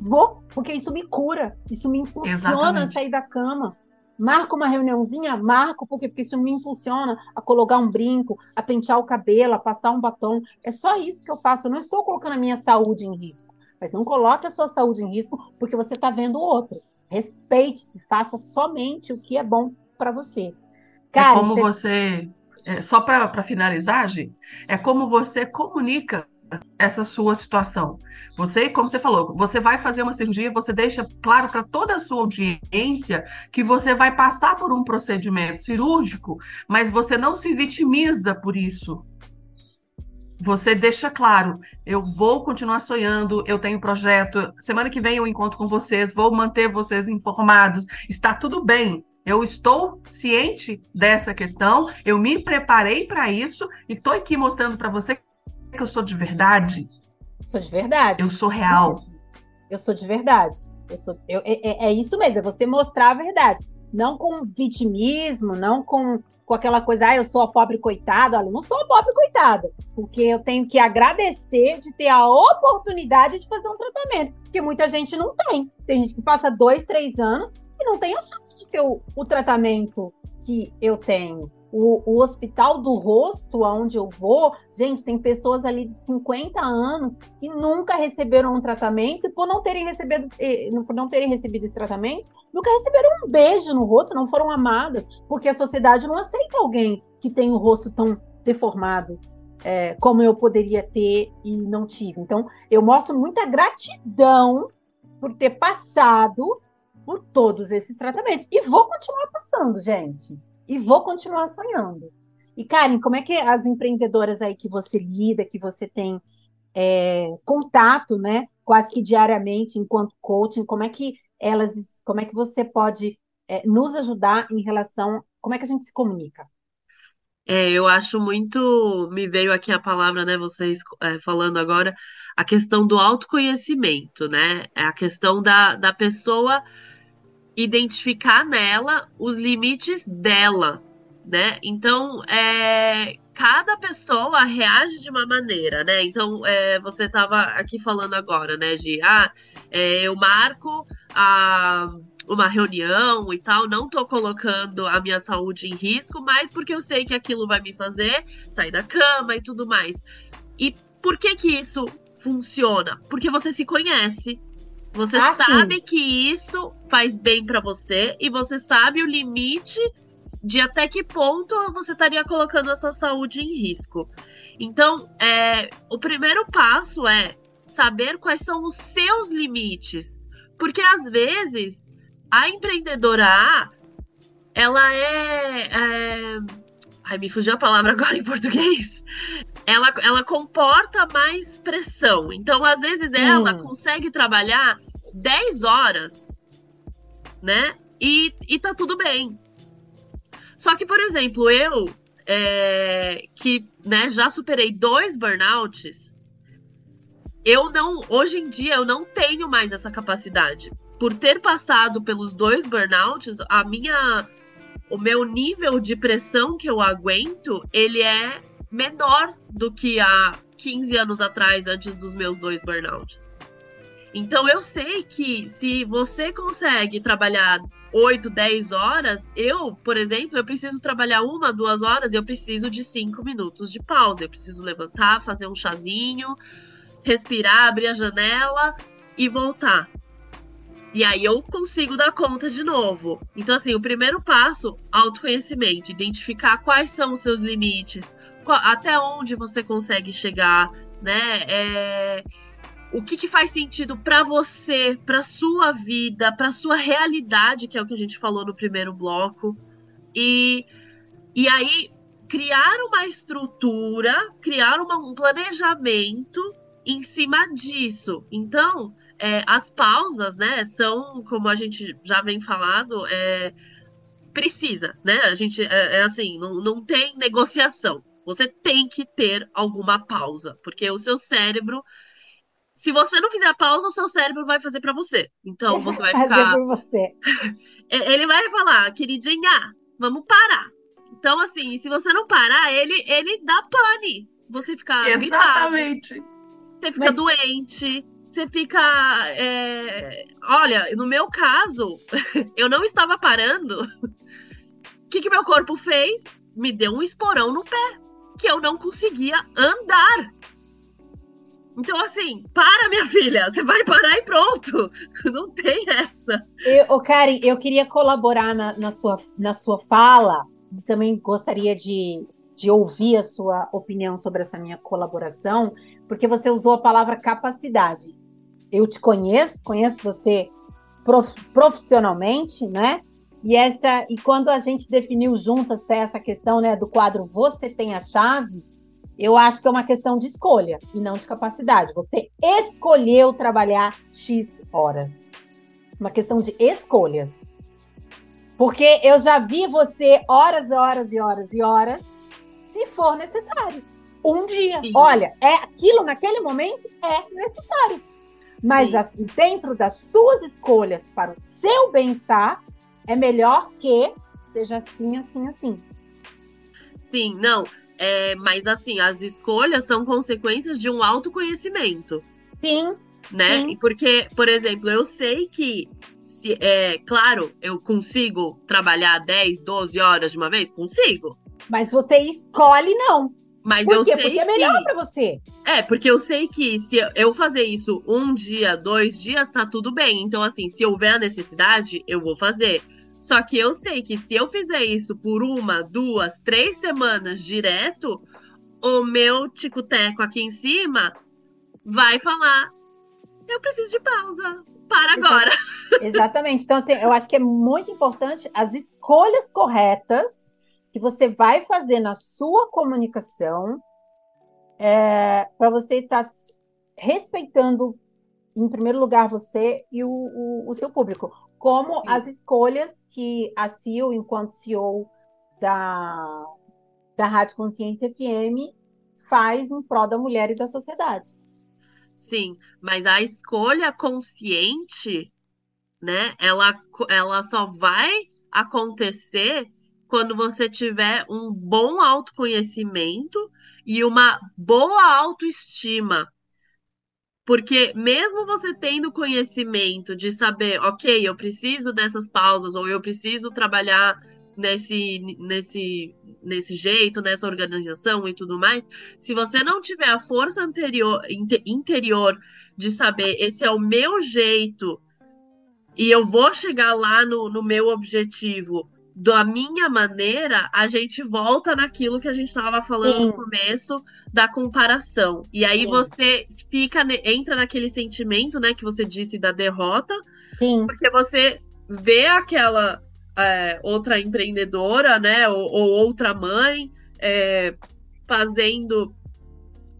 Vou, porque isso me cura, isso me impulsiona Exatamente. a sair da cama. Marco uma reuniãozinha? Marco, porque, porque isso me impulsiona a colocar um brinco, a pentear o cabelo, a passar um batom. É só isso que eu faço. Eu não estou colocando a minha saúde em risco. Mas não coloque a sua saúde em risco porque você está vendo o outro. Respeite-se, faça somente o que é bom para você. É Cara, é como você. você é, só para finalizar, Gi, é como você comunica essa sua situação. Você, como você falou, você vai fazer uma cirurgia, você deixa claro para toda a sua audiência que você vai passar por um procedimento cirúrgico, mas você não se vitimiza por isso. Você deixa claro, eu vou continuar sonhando, eu tenho projeto, semana que vem eu encontro com vocês, vou manter vocês informados, está tudo bem. Eu estou ciente dessa questão, eu me preparei para isso e estou aqui mostrando para você que eu sou de verdade? Sou de verdade. Eu sou real. Eu sou de verdade. Eu sou, eu, é, é, é isso mesmo, é você mostrar a verdade. Não com vitimismo, não com, com aquela coisa, ah, eu sou a pobre coitada. Olha, eu não sou a pobre coitada, porque eu tenho que agradecer de ter a oportunidade de fazer um tratamento, porque muita gente não tem. Tem gente que passa dois, três anos e não tem a chance de ter o, o tratamento que eu tenho o, o, hospital do rosto, aonde eu vou, gente, tem pessoas ali de 50 anos que nunca receberam um tratamento e por não terem recebido, por não terem recebido esse tratamento, nunca receberam um beijo no rosto, não foram amadas, porque a sociedade não aceita alguém que tem o rosto tão deformado é, como eu poderia ter e não tive. Então, eu mostro muita gratidão por ter passado por todos esses tratamentos e vou continuar passando, gente e vou continuar sonhando. E, Karen, como é que as empreendedoras aí que você lida, que você tem é, contato, né, quase que diariamente enquanto coaching, como é que elas, como é que você pode é, nos ajudar em relação, como é que a gente se comunica? É, eu acho muito, me veio aqui a palavra, né, vocês é, falando agora, a questão do autoconhecimento, né, é a questão da, da pessoa identificar nela os limites dela, né? Então, é, cada pessoa reage de uma maneira, né? Então, é, você estava aqui falando agora, né, de ah, é, eu marco a uma reunião e tal, não tô colocando a minha saúde em risco, mas porque eu sei que aquilo vai me fazer sair da cama e tudo mais. E por que que isso funciona? Porque você se conhece. Você Ah, sabe sim. que isso faz bem pra você e você sabe o limite de até que ponto você estaria colocando a sua saúde em risco. Então, é, o primeiro passo é saber quais são os seus limites. Porque às vezes a empreendedora A, ela é, é... Ai, me fugiu a palavra agora em português. Ela, ela comporta mais pressão. Então, às vezes, ela Hum. consegue trabalhar 10 horas, né? E, e tá tudo bem. Só que, por exemplo, eu, é, que né, já superei dois burnouts, eu não, hoje em dia, eu não tenho mais essa capacidade. Por ter passado pelos dois burnouts, a minha, o meu nível de pressão que eu aguento, ele é menor do que há 15 anos atrás, antes dos meus dois burnouts. Então eu sei que se você consegue trabalhar 8, 10 horas, eu, por exemplo, eu preciso trabalhar uma, duas horas eu preciso de cinco minutos de pausa. Eu preciso levantar, fazer um chazinho, respirar, abrir a janela e voltar. E aí eu consigo dar conta de novo. Então, assim, o primeiro passo, autoconhecimento, identificar quais são os seus limites, até onde você consegue chegar, né? É, o que, que faz sentido pra você, pra sua vida, pra sua realidade, que é o que a gente falou no primeiro bloco. E, e aí criar uma estrutura, criar uma- um planejamento em cima disso. Então, é, as pausas, né, são, como a gente já vem falado, é, precisa, né? A gente, é, é assim, não, não tem negociação. Você tem que ter alguma pausa, porque o seu cérebro, se você não fizer a pausa, o seu cérebro vai fazer pra você. Então, você vai Fazer ficar você. ele vai falar, queridinha, vamos parar. Então, assim, se você não parar, ele, ele dá pane. Você fica gripado, Exatamente. você fica Mas- doente, você fica. é, Olha, no meu caso, eu não estava parando. O que, que meu corpo fez? Me deu um esporão no pé, que eu não conseguia andar. Então, assim, para, minha filha, você vai parar e pronto. Não tem essa. Eu, ô, Karen, eu queria colaborar na, na sua, na sua fala também gostaria de, de ouvir a sua opinião sobre essa minha colaboração, porque você usou a palavra capacidade. Eu te conheço, conheço você prof- profissionalmente, né? E essa e quando a gente definiu juntas essa questão, né, do quadro Você tem a chave, eu acho que é uma questão de escolha e não de capacidade. Você escolheu trabalhar X horas uma questão de escolhas. Porque eu já vi você horas, horas e horas e horas, se for necessário. Um dia. Sim. Olha, é aquilo naquele momento é necessário. Mas as- dentro das suas escolhas para o seu bem-estar, é melhor que seja assim, assim, assim. Sim, não. É, mas assim, as escolhas são consequências de um autoconhecimento, Sim, né? Sim. E Porque, por exemplo, eu sei que, se, é, claro, eu consigo trabalhar 10, 12 horas de uma vez? Consigo. mas você escolhe não. Mas Por eu sei Porque é que. melhor para você. É, porque eu sei que se eu fazer isso um dia, dois dias, tá tudo bem. Então, assim, se houver a necessidade, eu vou fazer. Só que eu sei que se eu fizer isso por uma, duas, três semanas direto, o meu tico-teco aqui em cima vai falar: eu preciso de pausa. Para agora. Exatamente. Então, assim, eu acho que é muito importante as escolhas corretas que você vai fazer na sua comunicação para você estar s- respeitando, em primeiro lugar, você e o, o- o seu público. Como Sim. as escolhas que a CIO, enquanto CEO da, da Rádio Consciência FM, faz em prol da mulher e da sociedade. Sim, mas a escolha consciente, né? Ela, ela só vai acontecer quando você tiver um bom autoconhecimento e uma boa autoestima. Porque mesmo você tendo conhecimento de saber, ok, eu preciso dessas pausas, ou eu preciso trabalhar nesse, nesse, nesse jeito, nessa organização e tudo mais, se você não tiver a força anterior, interior de saber esse é o meu jeito e eu vou chegar lá no, no meu objetivo da minha maneira, a gente volta naquilo que a gente estava falando Sim. no começo da comparação. E aí Sim. você fica entra naquele sentimento, né, que você disse da derrota, Sim. porque você vê aquela é, outra empreendedora, né, ou, ou outra mãe é, fazendo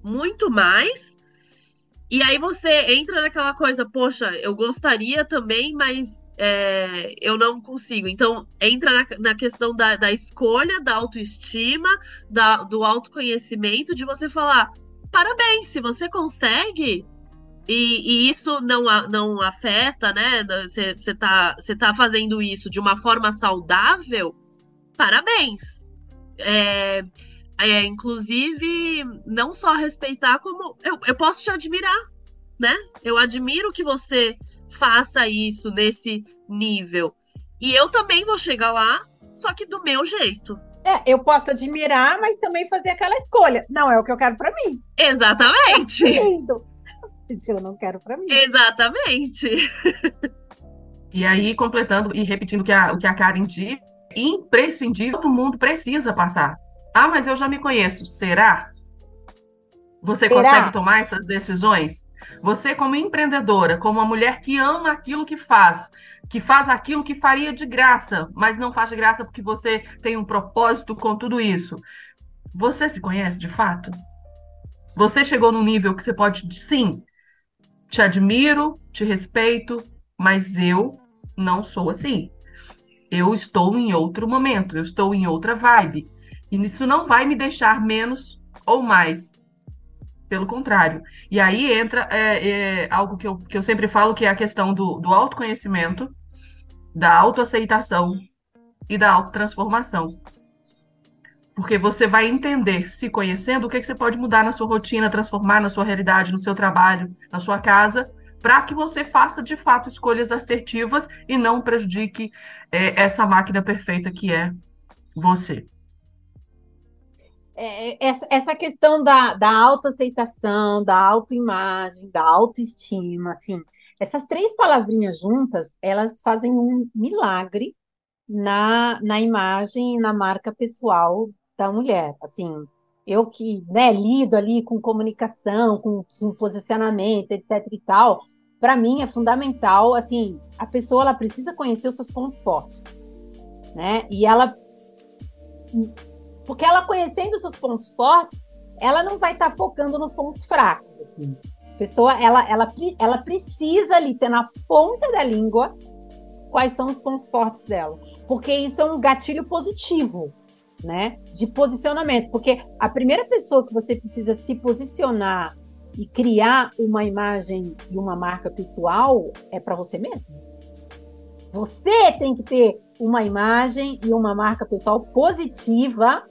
muito mais. E aí você entra naquela coisa, poxa, eu gostaria também, mas é, eu não consigo. Então, entra na, na questão da, da, escolha, da autoestima, da, do autoconhecimento, de você falar: parabéns, se você consegue. E, e isso não, não afeta, né? Você está tá fazendo isso de uma forma saudável, parabéns. É, é, inclusive, não só respeitar, como eu, eu posso te admirar, né? Eu admiro que você faça isso nesse nível. E eu também vou chegar lá, só que do meu jeito. É, eu posso admirar, mas também fazer aquela escolha. Não é o que eu quero para mim. Exatamente. Lindo. Eu não quero para mim. Exatamente. E aí, completando e repetindo o que a, o que a Karen disse, imprescindível, todo mundo precisa passar. Ah, mas eu já me conheço. Será? Você Será? consegue tomar essas decisões? Você, como empreendedora, como uma mulher que ama aquilo que faz, que faz aquilo que faria de graça, mas não faz de graça porque você tem um propósito com tudo isso. Você se conhece de fato? Você chegou num nível que você pode, sim, te admiro, te respeito, mas eu não sou assim. Eu estou em outro momento, eu estou em outra vibe. E isso não vai me deixar menos ou mais pelo contrário. E aí entra é, é, algo que eu, que eu sempre falo, que é a questão do, do autoconhecimento, da autoaceitação e da autotransformação. Porque você vai entender, se conhecendo, o que, que você pode mudar na sua rotina, transformar na sua realidade, no seu trabalho, na sua casa, para que você faça de fato escolhas assertivas e não prejudique é, essa máquina perfeita que é você. É, é, essa, essa questão da, da autoaceitação, da autoimagem, da autoestima, assim, essas três palavrinhas juntas, elas fazem um milagre na, na imagem e na marca pessoal da mulher. Assim, eu que né, lido ali com comunicação, com, com posicionamento, etc e tal, para mim é fundamental, assim, a pessoa ela precisa conhecer os seus pontos fortes, né? E ela porque ela conhecendo seus pontos fortes, ela não vai estar tá focando nos pontos fracos, assim. A pessoa, ela, ela, ela precisa ali ter na ponta da língua quais são os pontos fortes dela. Porque isso é um gatilho positivo, né? De posicionamento. Porque a primeira pessoa que você precisa se posicionar e criar uma imagem e uma marca pessoal é para você mesmo. Você tem que ter uma imagem e uma marca pessoal positiva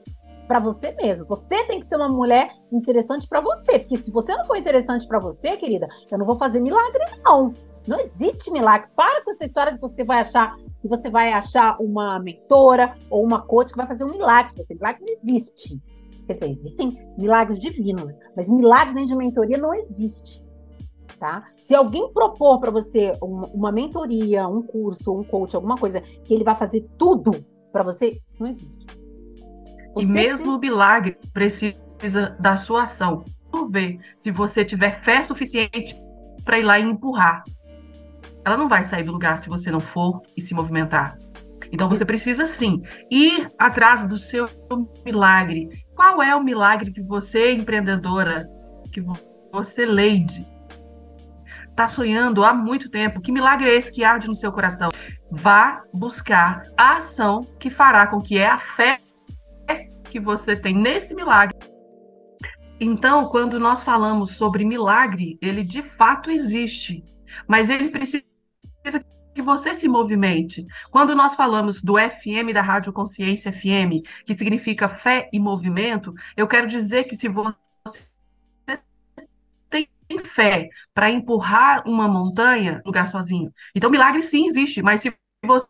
para você mesmo. Você tem que ser uma mulher interessante para você, porque se você não for interessante para você, querida, eu não vou fazer milagre não. Não existe milagre. Para com essa história que você vai achar que você vai achar uma mentora ou uma coach que vai fazer um milagre. Esse milagre não existe. Quer dizer, existem milagres divinos, mas milagre de mentoria não existe. Tá? Se alguém propor para você uma, uma, mentoria, um curso, um coach, alguma coisa, que ele vai fazer tudo para você, isso não existe. E mesmo o milagre precisa da sua ação. Vamos ver se você tiver fé suficiente para ir lá e empurrar. Ela não vai sair do lugar se você não for e se movimentar. Então você precisa sim ir atrás do seu milagre. Qual é o milagre que você, empreendedora, que você, lady, está sonhando há muito tempo? Que milagre é esse que arde no seu coração? Vá buscar a ação que fará com que é a fé que você tem nesse milagre. Então, quando nós falamos sobre milagre, ele de fato existe, mas ele precisa que você se movimente. Quando nós falamos do FM da Rádio Consciência FM, que significa fé e movimento, eu quero dizer que se você tem fé para empurrar uma montanha, lugar sozinho. Então, milagre sim existe, mas se você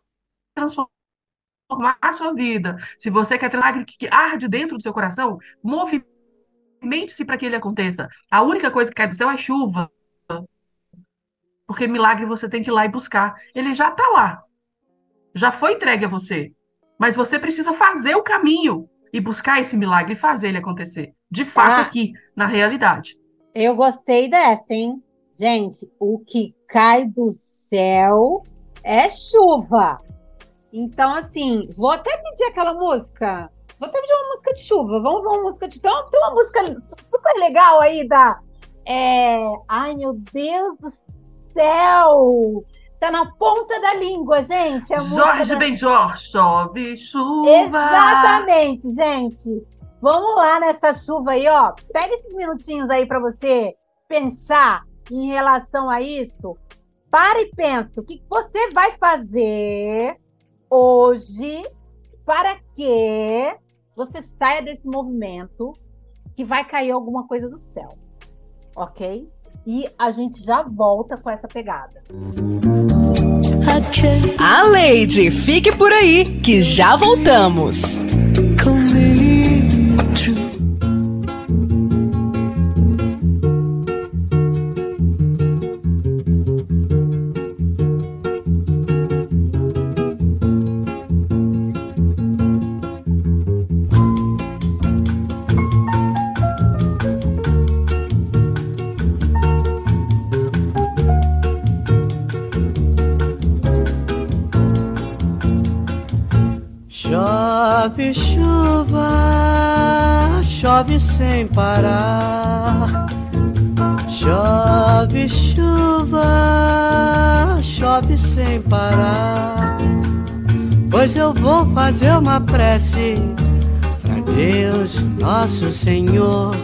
a sua vida, se você quer ter um milagre que arde dentro do seu coração, movimente-se para que ele aconteça. A única coisa que cai do céu é chuva, porque milagre você tem que ir lá e buscar. Ele já está lá. Já foi entregue a você. Mas você precisa fazer o caminho e buscar esse milagre e fazer ele acontecer. De fato, ah, aqui, na realidade. Eu gostei dessa, hein? Gente, o que cai do céu é chuva. Então, assim, vou até pedir aquela música. Vou até pedir uma música de chuva. Vamos ver uma música de. Tem uma, tem uma música super legal aí da. É... Ai, meu Deus do céu! Tá na ponta da língua, gente. A Jorge da... Benjor, chove chuva. Exatamente, gente. Vamos lá nessa chuva aí, ó. Pega esses minutinhos aí para você pensar em relação a isso. Para e pensa, o que você vai fazer hoje para que você saia desse movimento que vai cair alguma coisa do céu. Ok? e a gente já volta com essa pegada. A Lady, fique por aí que já voltamos. Eu vou fazer uma prece pra Deus, nosso Senhor.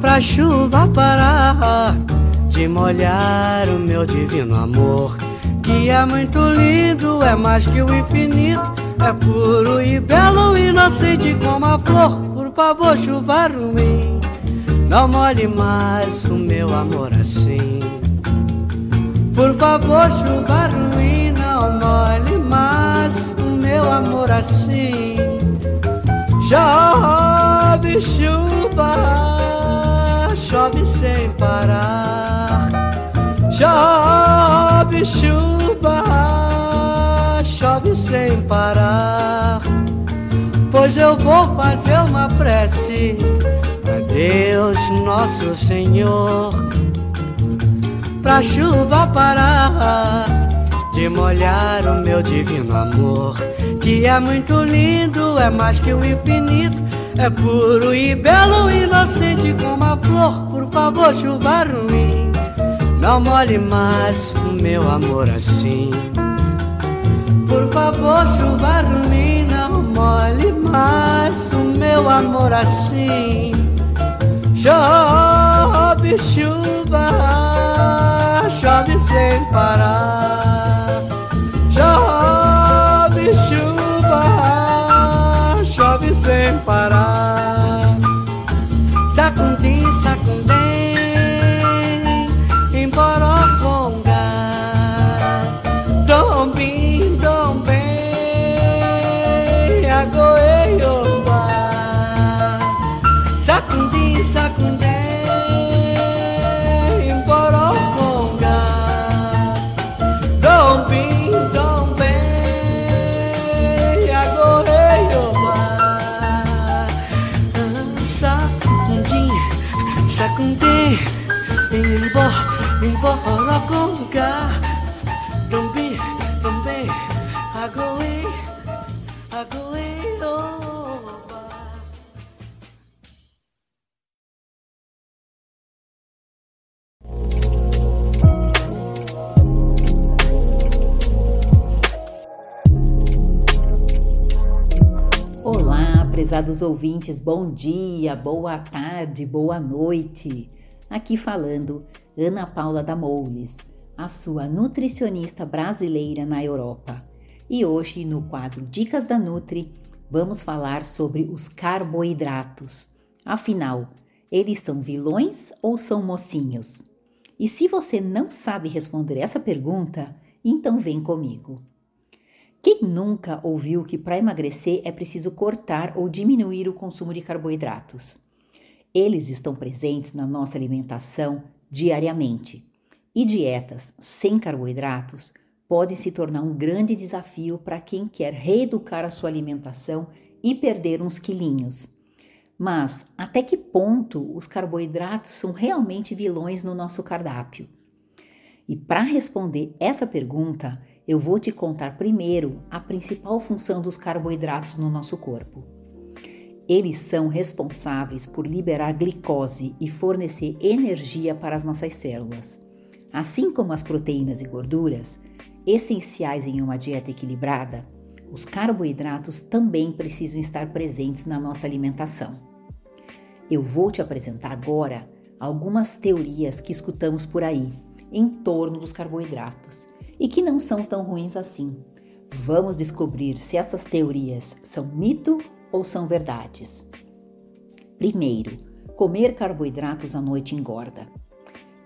Pra chuva parar de molhar o meu divino amor, que é muito lindo, é mais que o infinito é puro e belo, inocente como a flor Por favor, chuva ruim Não molhe mais o meu amor assim Por favor, chuva ruim Não molhe mais o meu amor assim. Chove chuva Chove sem parar. Chove chuva chove sem parar. Pois eu vou fazer uma prece a Deus nosso Senhor, pra chuva parar de molhar o meu divino amor, que é muito lindo, é mais que o infinito. É puro e belo, inocente como a flor. Por favor, chuva ruim, não molhe mais o meu amor assim. Por favor, chuva ruim, não molhe mais o meu amor assim. Chove chuva, chove sem parar. Prezados ouvintes, bom dia, boa tarde, boa noite. Aqui falando Ana Paula da Moules, a sua nutricionista brasileira na Europa. E hoje, no quadro Dicas da Nutri, vamos falar sobre os carboidratos. Afinal, eles são vilões ou são mocinhos? E se você não sabe responder essa pergunta, então vem comigo. Quem nunca ouviu que para emagrecer é preciso cortar ou diminuir o consumo de carboidratos? Eles estão presentes na nossa alimentação diariamente. E dietas sem carboidratos podem se tornar um grande desafio para quem quer reeducar a sua alimentação e perder uns quilinhos. Mas até que ponto os carboidratos são realmente vilões no nosso cardápio? E para responder essa pergunta, eu vou te contar primeiro a principal função dos carboidratos no nosso corpo. Eles são responsáveis por liberar glicose e fornecer energia para as nossas células. Assim como as proteínas e gorduras, essenciais em uma dieta equilibrada, os carboidratos também precisam estar presentes na nossa alimentação. Eu vou te apresentar agora algumas teorias que escutamos por aí em torno dos carboidratos e que não são tão ruins assim. Vamos descobrir se essas teorias são mito ou são verdades. Primeiro, comer carboidratos à noite engorda.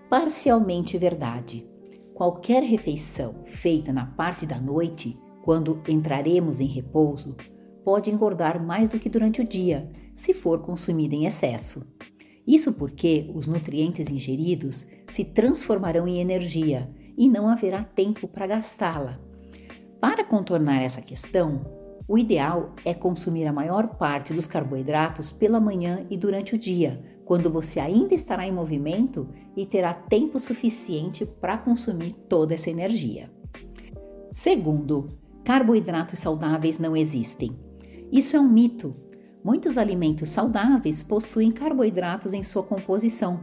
Parcialmente verdade. Qualquer refeição feita na parte da noite, quando entraremos em repouso, pode engordar mais do que durante o dia, se for consumida em excesso. Isso porque os nutrientes ingeridos se transformarão em energia e não haverá tempo para gastá-la. Para contornar essa questão, o ideal é consumir a maior parte dos carboidratos pela manhã e durante o dia, quando você ainda estará em movimento e terá tempo suficiente para consumir toda essa energia. Segundo, carboidratos saudáveis não existem. Isso é um mito. Muitos alimentos saudáveis possuem carboidratos em sua composição.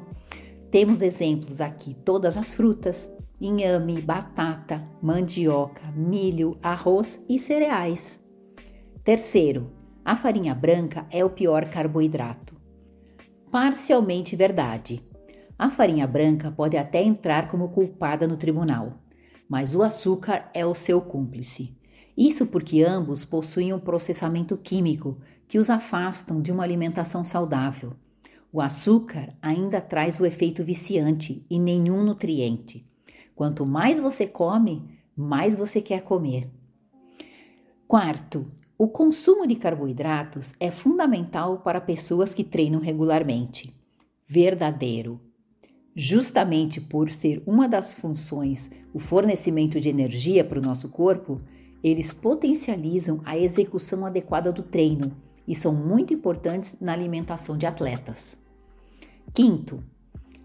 Temos exemplos aqui: todas as frutas, inhame, batata, mandioca, milho, arroz e cereais. Terceiro, a farinha branca é o pior carboidrato. Parcialmente verdade. A farinha branca pode até entrar como culpada no tribunal, mas o açúcar é o seu cúmplice. Isso porque ambos possuem um processamento químico que os afastam de uma alimentação saudável. O açúcar ainda traz o efeito viciante e nenhum nutriente. Quanto mais você come, mais você quer comer. Quarto, o consumo de carboidratos é fundamental para pessoas que treinam regularmente. Verdadeiro. Justamente por ser uma das funções o fornecimento de energia para o nosso corpo, eles potencializam a execução adequada do treino e são muito importantes na alimentação de atletas. Quinto,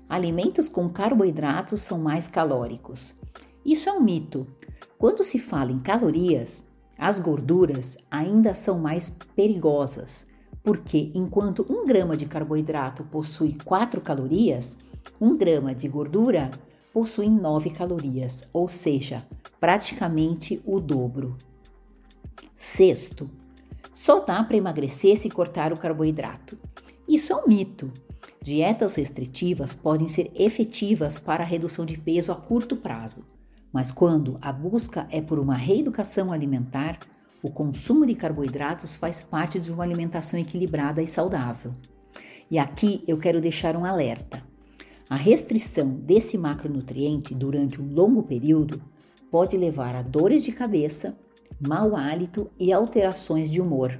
alimentos com carboidratos são mais calóricos. Isso é um mito. Quando se fala em calorias, as gorduras ainda são mais perigosas, porque enquanto um grama de carboidrato possui 4 calorias, um grama de gordura possui 9 calorias, ou seja, praticamente o dobro. Sexto, só dá para emagrecer se cortar o carboidrato. Isso é um mito. Dietas restritivas podem ser efetivas para a redução de peso a curto prazo, mas quando a busca é por uma reeducação alimentar, o consumo de carboidratos faz parte de uma alimentação equilibrada e saudável. E aqui eu quero deixar um alerta. A restrição desse macronutriente durante um longo período pode levar a dores de cabeça, mau hálito e alterações de humor.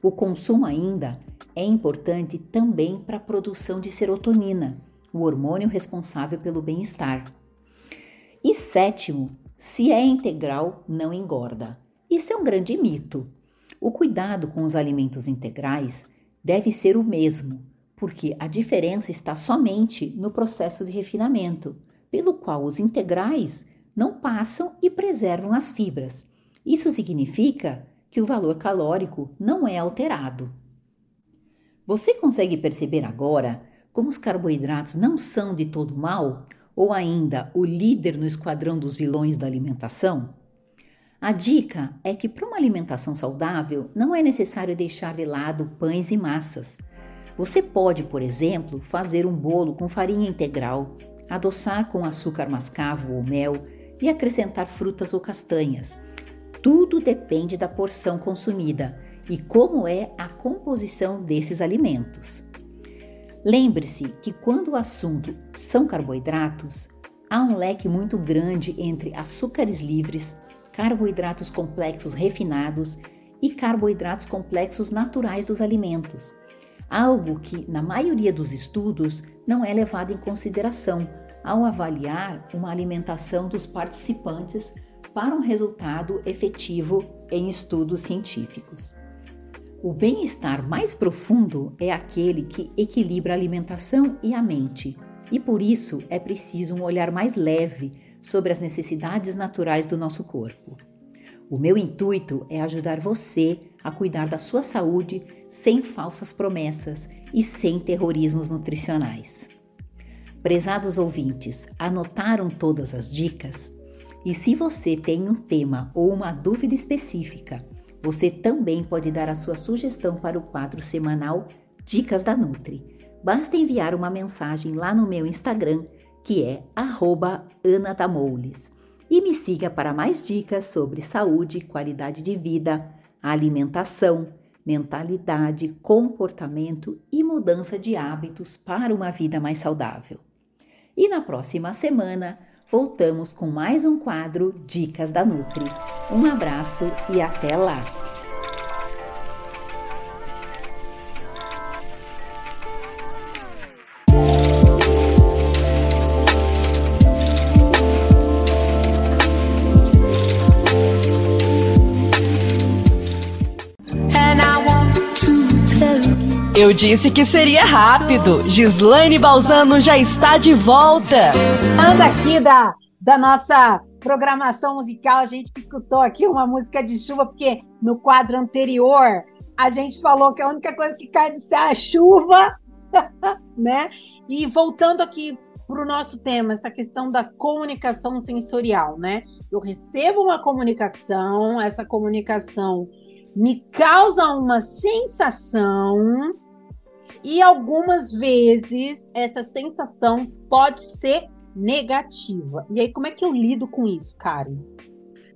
O consumo ainda é importante também para a produção de serotonina, o hormônio responsável pelo bem-estar. E sétimo, se é integral, não engorda. Isso é um grande mito. O cuidado com os alimentos integrais deve ser o mesmo, porque a diferença está somente no processo de refinamento, pelo qual os integrais não passam e preservam as fibras. Isso significa que o valor calórico não é alterado. Você consegue perceber agora como os carboidratos não são de todo mal ou ainda o líder no esquadrão dos vilões da alimentação? A dica é que para uma alimentação saudável não é necessário deixar de lado pães e massas. Você pode, por exemplo, fazer um bolo com farinha integral, adoçar com açúcar mascavo ou mel e acrescentar frutas ou castanhas. Tudo depende da porção consumida e como é a composição desses alimentos. Lembre-se que quando o assunto são carboidratos, há um leque muito grande entre açúcares livres, carboidratos complexos refinados e carboidratos complexos naturais dos alimentos, algo que, na maioria dos estudos, não é levado em consideração ao avaliar uma alimentação dos participantes para um resultado efetivo em estudos científicos. O bem-estar mais profundo é aquele que equilibra a alimentação e a mente, e por isso é preciso um olhar mais leve sobre as necessidades naturais do nosso corpo. O meu intuito é ajudar você a cuidar da sua saúde sem falsas promessas e sem terrorismos nutricionais. Prezados ouvintes, anotaram todas as dicas? E se você tem um tema ou uma dúvida específica, você também pode dar a sua sugestão para o quadro semanal Dicas da Nutri. Basta enviar uma mensagem lá no meu Instagram, que é @ana_damoules, e me siga para mais dicas sobre saúde, qualidade de vida, alimentação, mentalidade, comportamento e mudança de hábitos para uma vida mais saudável. E na próxima semana voltamos com mais um quadro Dicas da Nutri. Um abraço e até lá! Eu disse que seria rápido. Gislaine Balzano já está de volta. Anda aqui da, da nossa programação musical, a gente escutou aqui uma música de chuva, porque no quadro anterior a gente falou que a única coisa que cai do céu é a chuva, né? E voltando aqui para o nosso tema, essa questão da comunicação sensorial, né? Eu recebo uma comunicação, essa comunicação me causa uma sensação e algumas vezes essa sensação pode ser negativa. E aí, como é que eu lido com isso, Karen?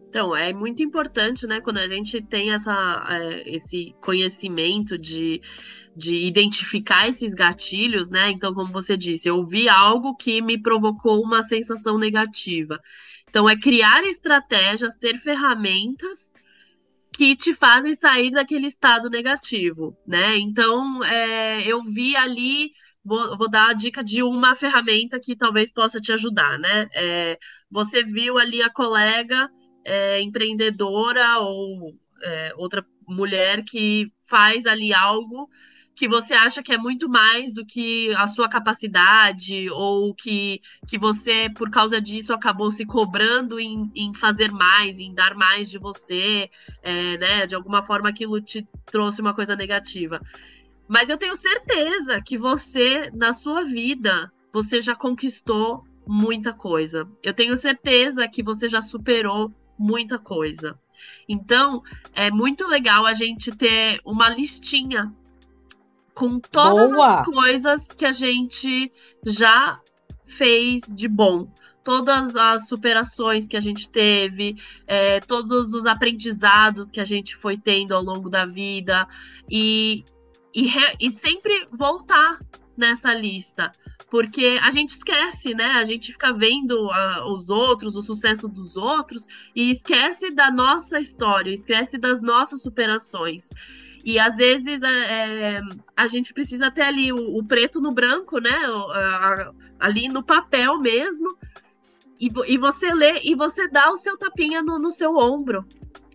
Então, é muito importante, né, quando a gente tem essa, é, esse conhecimento de, de identificar esses gatilhos, né? Então, como você disse, eu vi algo que me provocou uma sensação negativa. Então, é criar estratégias, ter ferramentas que te fazem sair daquele estado negativo, né? Então, é, eu vi ali, vou, vou, dar a dica de uma ferramenta que talvez possa te ajudar, né? É, você viu ali a colega é, empreendedora ou é, outra mulher que faz ali algo que você acha que é muito mais do que a sua capacidade, ou que, que você, por causa disso, acabou se cobrando em, em fazer mais, em dar mais de você, é, né? De alguma forma aquilo te trouxe uma coisa negativa. Mas eu tenho certeza que você, na sua vida, você já conquistou muita coisa. Eu tenho certeza que você já superou muita coisa. Então, é muito legal a gente ter uma listinha com todas Boa. as coisas que a gente já fez de bom. Todas as superações que a gente teve, é, todos os aprendizados que a gente foi tendo ao longo da vida, e, e, re, e sempre voltar nessa lista porque a gente esquece, né? A gente fica vendo uh, os outros, o sucesso dos outros e esquece da nossa história, esquece das nossas superações. E às vezes é, é, a gente precisa ter ali o, o preto no branco, né? A, ali no papel mesmo. E, e, você lê e você dá o seu tapinha no, no seu ombro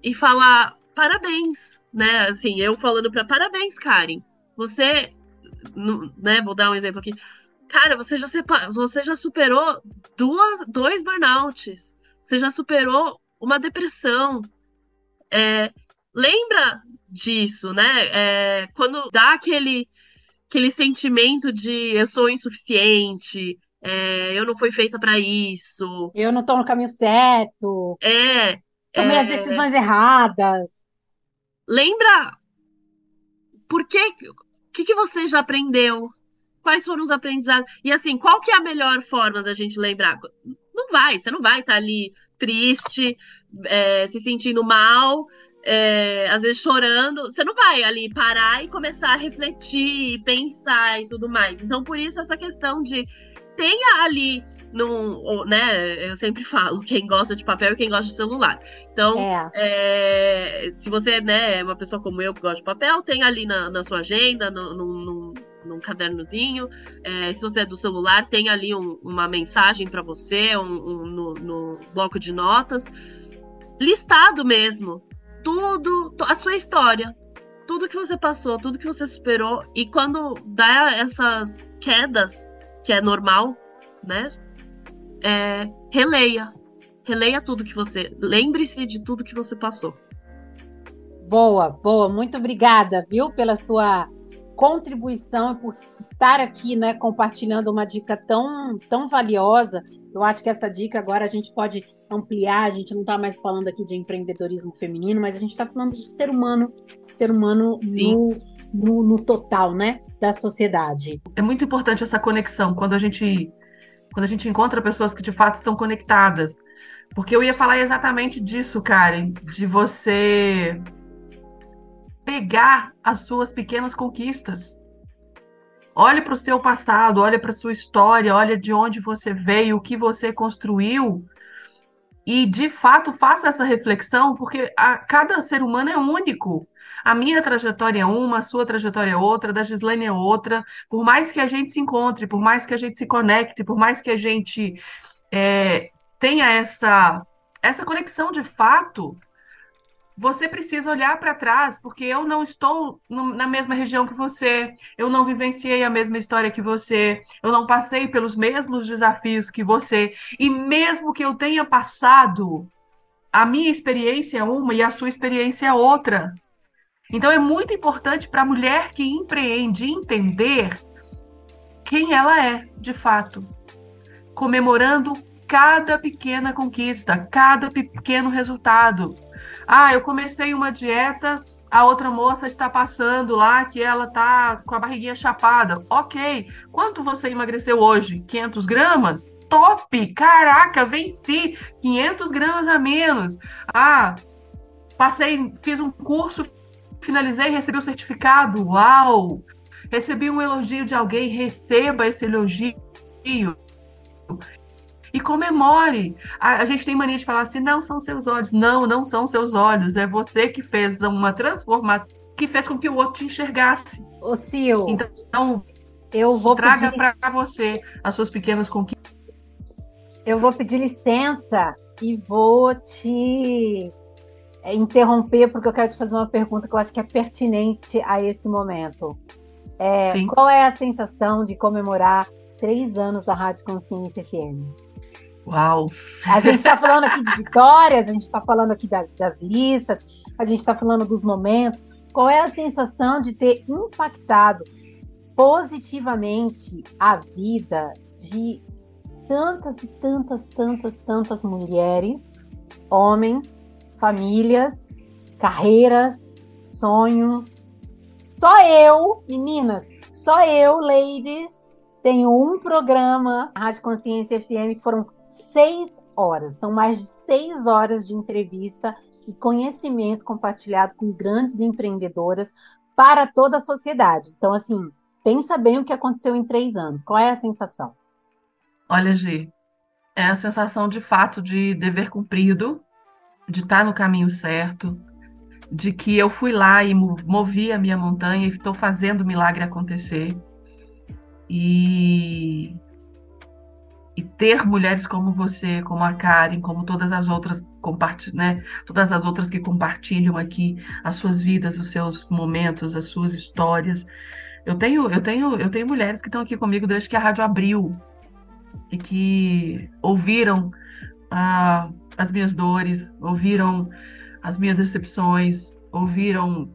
e falar parabéns, né? Assim, eu falando para parabéns, Karen. Você, né? Vou dar um exemplo aqui. Cara, você já, você já superou duas, dois burnouts. Você já superou uma depressão. É, lembra disso, né? É, quando dá aquele, aquele sentimento de eu sou insuficiente, é, eu não fui feita para isso. Eu não estou no caminho certo. É. Tomei é, as decisões erradas. Lembra por que, que, que você já aprendeu? quais foram os aprendizados. E assim, qual que é a melhor forma da gente lembrar? Não vai, você não vai estar tá ali triste, é, se sentindo mal, é, às vezes chorando. Você não vai ali parar e começar a refletir, pensar e tudo mais. Então, por isso, essa questão de tenha ali num, né, eu sempre falo, quem gosta de papel e quem gosta de celular. Então, é. É, se você né, é uma pessoa como eu que gosta de papel, tem ali na, na sua agenda, no, no, no, num cadernozinho. É, se você é do celular, tem ali um, uma mensagem para você, um, um, no, no bloco de notas. Listado mesmo. Tudo, a sua história. Tudo que você passou, tudo que você superou. E quando dá essas quedas, que é normal, né? é, releia. Releia tudo que você. Lembre-se de tudo que você passou. Boa, boa. Muito obrigada, viu, pela sua contribuição e por estar aqui, né, compartilhando uma dica tão, tão valiosa. Eu acho que essa dica agora a gente pode ampliar. A gente não está mais falando aqui de empreendedorismo feminino, mas a gente está falando de ser humano, ser humano no, no, no total, né, da sociedade. É muito importante essa conexão quando a gente quando a gente encontra pessoas que de fato estão conectadas. Porque eu ia falar exatamente disso, Karen, de você pegar as suas pequenas conquistas. Olhe para o seu passado, olhe para a sua história, olhe de onde você veio, o que você construiu e de fato faça essa reflexão, porque a, cada ser humano é único. A minha trajetória é uma, a sua trajetória é outra, da Gislaine é outra. Por mais que a gente se encontre, por mais que a gente se conecte, por mais que a gente é, tenha essa, essa conexão de fato, você precisa olhar para trás, porque eu não estou no, na mesma região que você, eu não vivenciei a mesma história que você, eu não passei pelos mesmos desafios que você, e mesmo que eu tenha passado, a minha experiência é uma e a sua experiência é outra. Então é muito importante para a mulher que empreende entender quem ela é, de fato, comemorando cada pequena conquista, cada pequeno resultado. Ah, eu comecei uma dieta, a outra moça está passando lá que ela tá com a barriguinha chapada. Ok. Quanto você emagreceu hoje? 500 gramas? Top! Caraca, venci! 500 gramas a menos. Ah, passei, fiz um curso finalizei recebi o certificado. Uau! Recebi um elogio de alguém, receba esse elogio. E comemore. A, a, gente tem mania de falar assim: não são seus olhos. Não, não são seus olhos. É você que fez uma transformação que fez com que o outro te enxergasse. Ô, Sil. Então, eu vou traga pedir... para você as suas pequenas conquistas. Eu vou pedir licença e vou te é, interromper, porque eu quero te fazer uma pergunta que eu acho que é pertinente a esse momento. É, qual é a sensação de comemorar três anos da Rádio Consciência FM? Uau! A gente está falando aqui de vitórias, a gente está falando aqui das, das listas, a gente está falando dos momentos. Qual é a sensação de ter impactado positivamente a vida de tantas e tantas, tantas, tantas mulheres, homens famílias, carreiras, sonhos. Só eu, meninas, só eu, ladies, tenho um programa, Rádio Consciência FM, que foram seis horas. São mais de seis horas de entrevista e conhecimento compartilhado com grandes empreendedoras para toda a sociedade. Então, assim, pensa bem o que aconteceu em três anos. Qual é a sensação? Olha, Gi, é a sensação de fato de dever cumprido, de estar no caminho certo, de que eu fui lá e movi a minha montanha e estou fazendo o milagre acontecer. E, e ter mulheres como você, como a Karen, como todas as outras né, todas as outras que compartilham aqui as suas vidas, os seus momentos, as suas histórias. Eu tenho, eu tenho, eu tenho mulheres que estão aqui comigo desde que a rádio abriu e que ouviram a as minhas dores, ouviram as minhas decepções, ouviram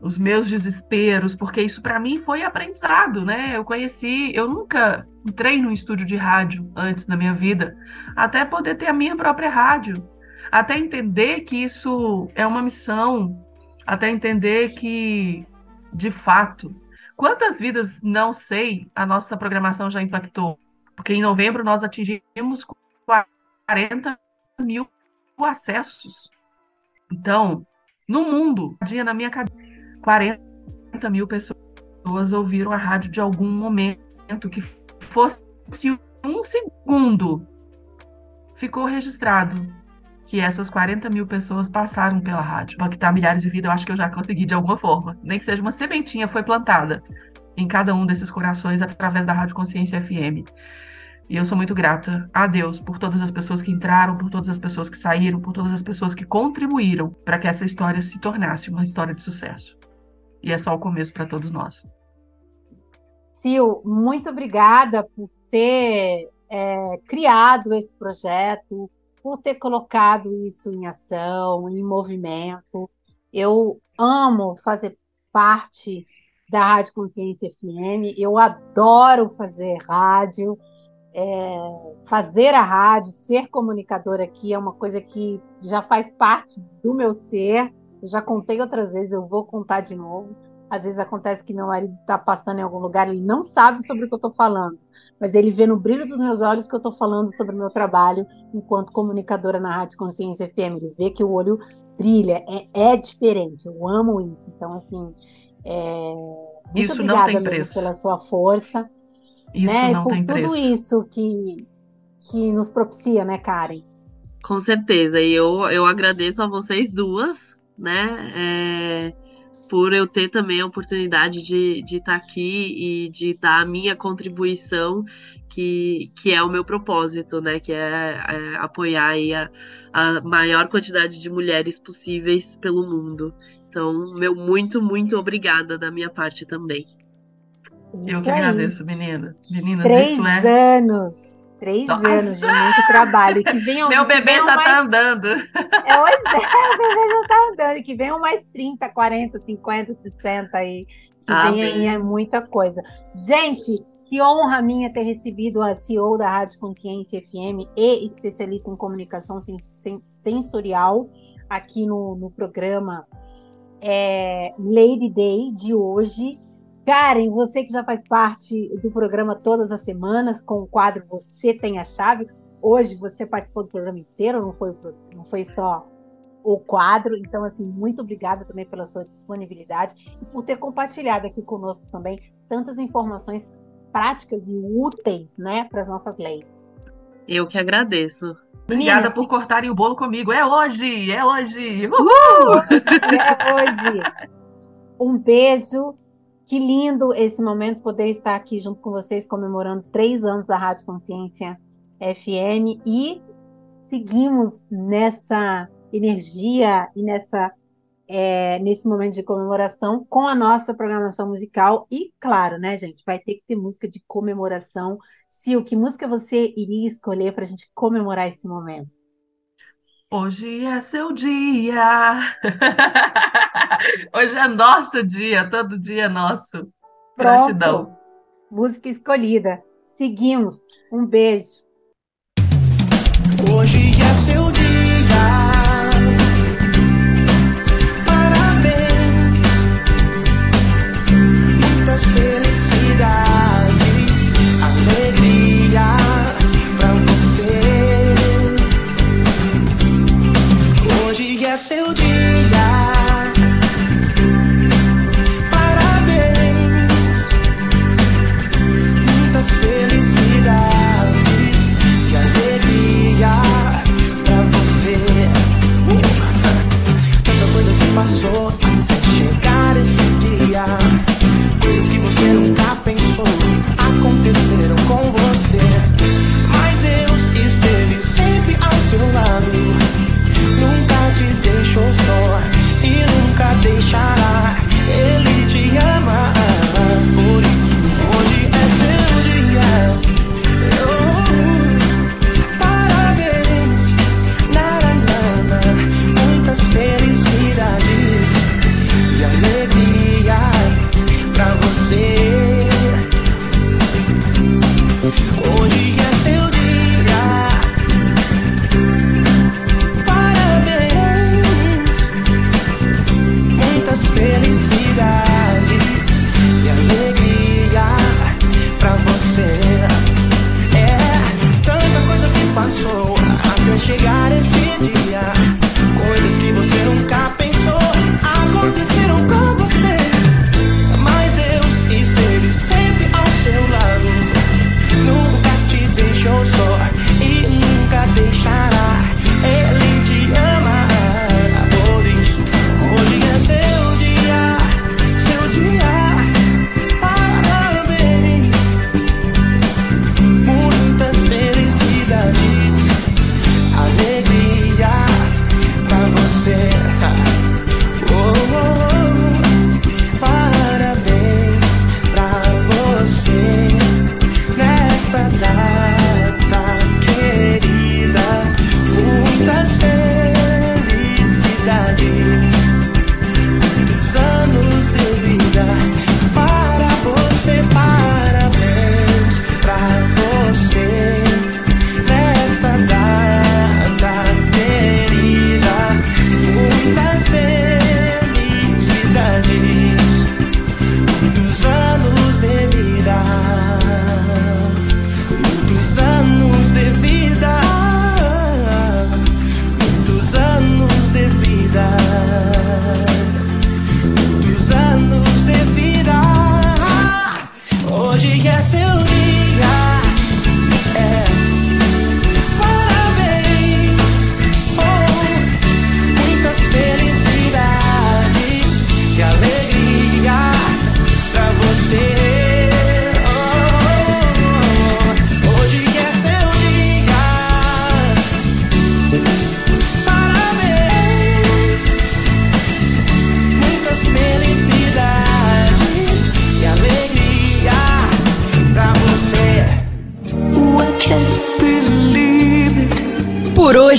os meus desesperos, porque isso para mim foi aprendizado, né? Eu conheci, eu nunca entrei num estúdio de rádio antes na minha vida, até poder ter a minha própria rádio, até entender que isso é uma missão, até entender que, de fato, Quantas vidas, não sei, a nossa programação já impactou? Porque em novembro nós atingimos 40 mil acessos. Então, no mundo, dia na minha cabeça, 40 mil pessoas ouviram a rádio de algum momento que fosse um segundo. Ficou registrado que essas 40 mil pessoas passaram pela rádio. Impactar milhares de vidas, eu acho que eu já consegui de alguma forma. Nem que seja uma sementinha foi plantada em cada um desses corações através da Rádio Consciência FM. E eu sou muito grata a Deus por todas as pessoas que entraram, por todas as pessoas que saíram, por todas as pessoas que contribuíram para que essa história se tornasse uma história de sucesso. E é só o começo para todos nós. Sil, muito obrigada por ter é, criado esse projeto, por ter colocado isso em ação, em movimento. Eu amo fazer parte da Rádio Consciência FM, eu adoro fazer rádio, é, fazer a rádio, ser comunicadora aqui é uma coisa que já faz parte do meu ser. Eu já contei outras vezes, eu vou contar de novo. Às vezes acontece que meu marido está passando em algum lugar, ele não sabe sobre o que eu estou falando mas ele vê no brilho dos meus olhos que eu estou falando sobre o meu trabalho enquanto comunicadora na Rádio Consciência FM. Ele vê que o olho brilha, é, é diferente. Eu amo isso. Então, assim, é, muito isso obrigada não tem preço. pela sua força. Isso né? não por tem tudo preço. isso que, que nos propicia, né, Karen? Com certeza. E eu, eu agradeço a vocês duas, né? É, por eu ter também a oportunidade de estar de tá aqui e de dar a minha contribuição, que, que é o meu propósito, né? Que é, é apoiar aí a, a maior quantidade de mulheres possíveis pelo mundo. Então, meu muito, muito obrigada da minha parte também. Eu Isso que aí. agradeço, meninas. Meninas, Três isso é. anos. Três Nossa! anos de muito trabalho. Que venham, Meu bebê venham já mais... tá andando. É, pois é, o bebê já tá andando. Que venham mais 30, 40, 50, 60 aí. Que Amém. vem aí é muita coisa. Gente, que honra minha ter recebido a CEO da Rádio Consciência FM e especialista em comunicação sen- sen- sensorial aqui no, no programa é, Lady Day de hoje. Karen, você que já faz parte do programa todas as semanas com o quadro Você Tem a Chave. Hoje você participou do programa inteiro, não foi, não foi só o quadro. Então, assim, muito obrigada também pela sua disponibilidade e por ter compartilhado aqui conosco também tantas informações práticas e úteis, né, para as nossas leis. Eu que agradeço. Obrigada Meninas, por cortarem o bolo comigo. É hoje, é hoje. Uhul! é hoje. Um beijo. Que lindo esse momento poder estar aqui junto com vocês comemorando três anos da Rádio Consciência FM e seguimos nessa energia e nessa é, nesse momento de comemoração com a nossa programação musical e claro, né, gente, vai ter que ter música de comemoração. Sil, que música você iria escolher para a gente comemorar esse momento? Hoje é seu dia. Hoje é nosso dia, todo dia é nosso. Gratidão. Pronto. Música escolhida. Seguimos. Um beijo. Hoje é seu dia. Parabéns. Muitas felicidades, aconteceram com você. Mas Deus esteve sempre ao seu lado. Nunca te deixou só e nunca deixará.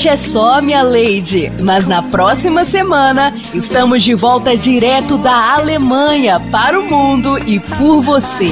hoje é só, minha lady. Mas na próxima semana estamos de volta direto da Alemanha para o mundo e por você.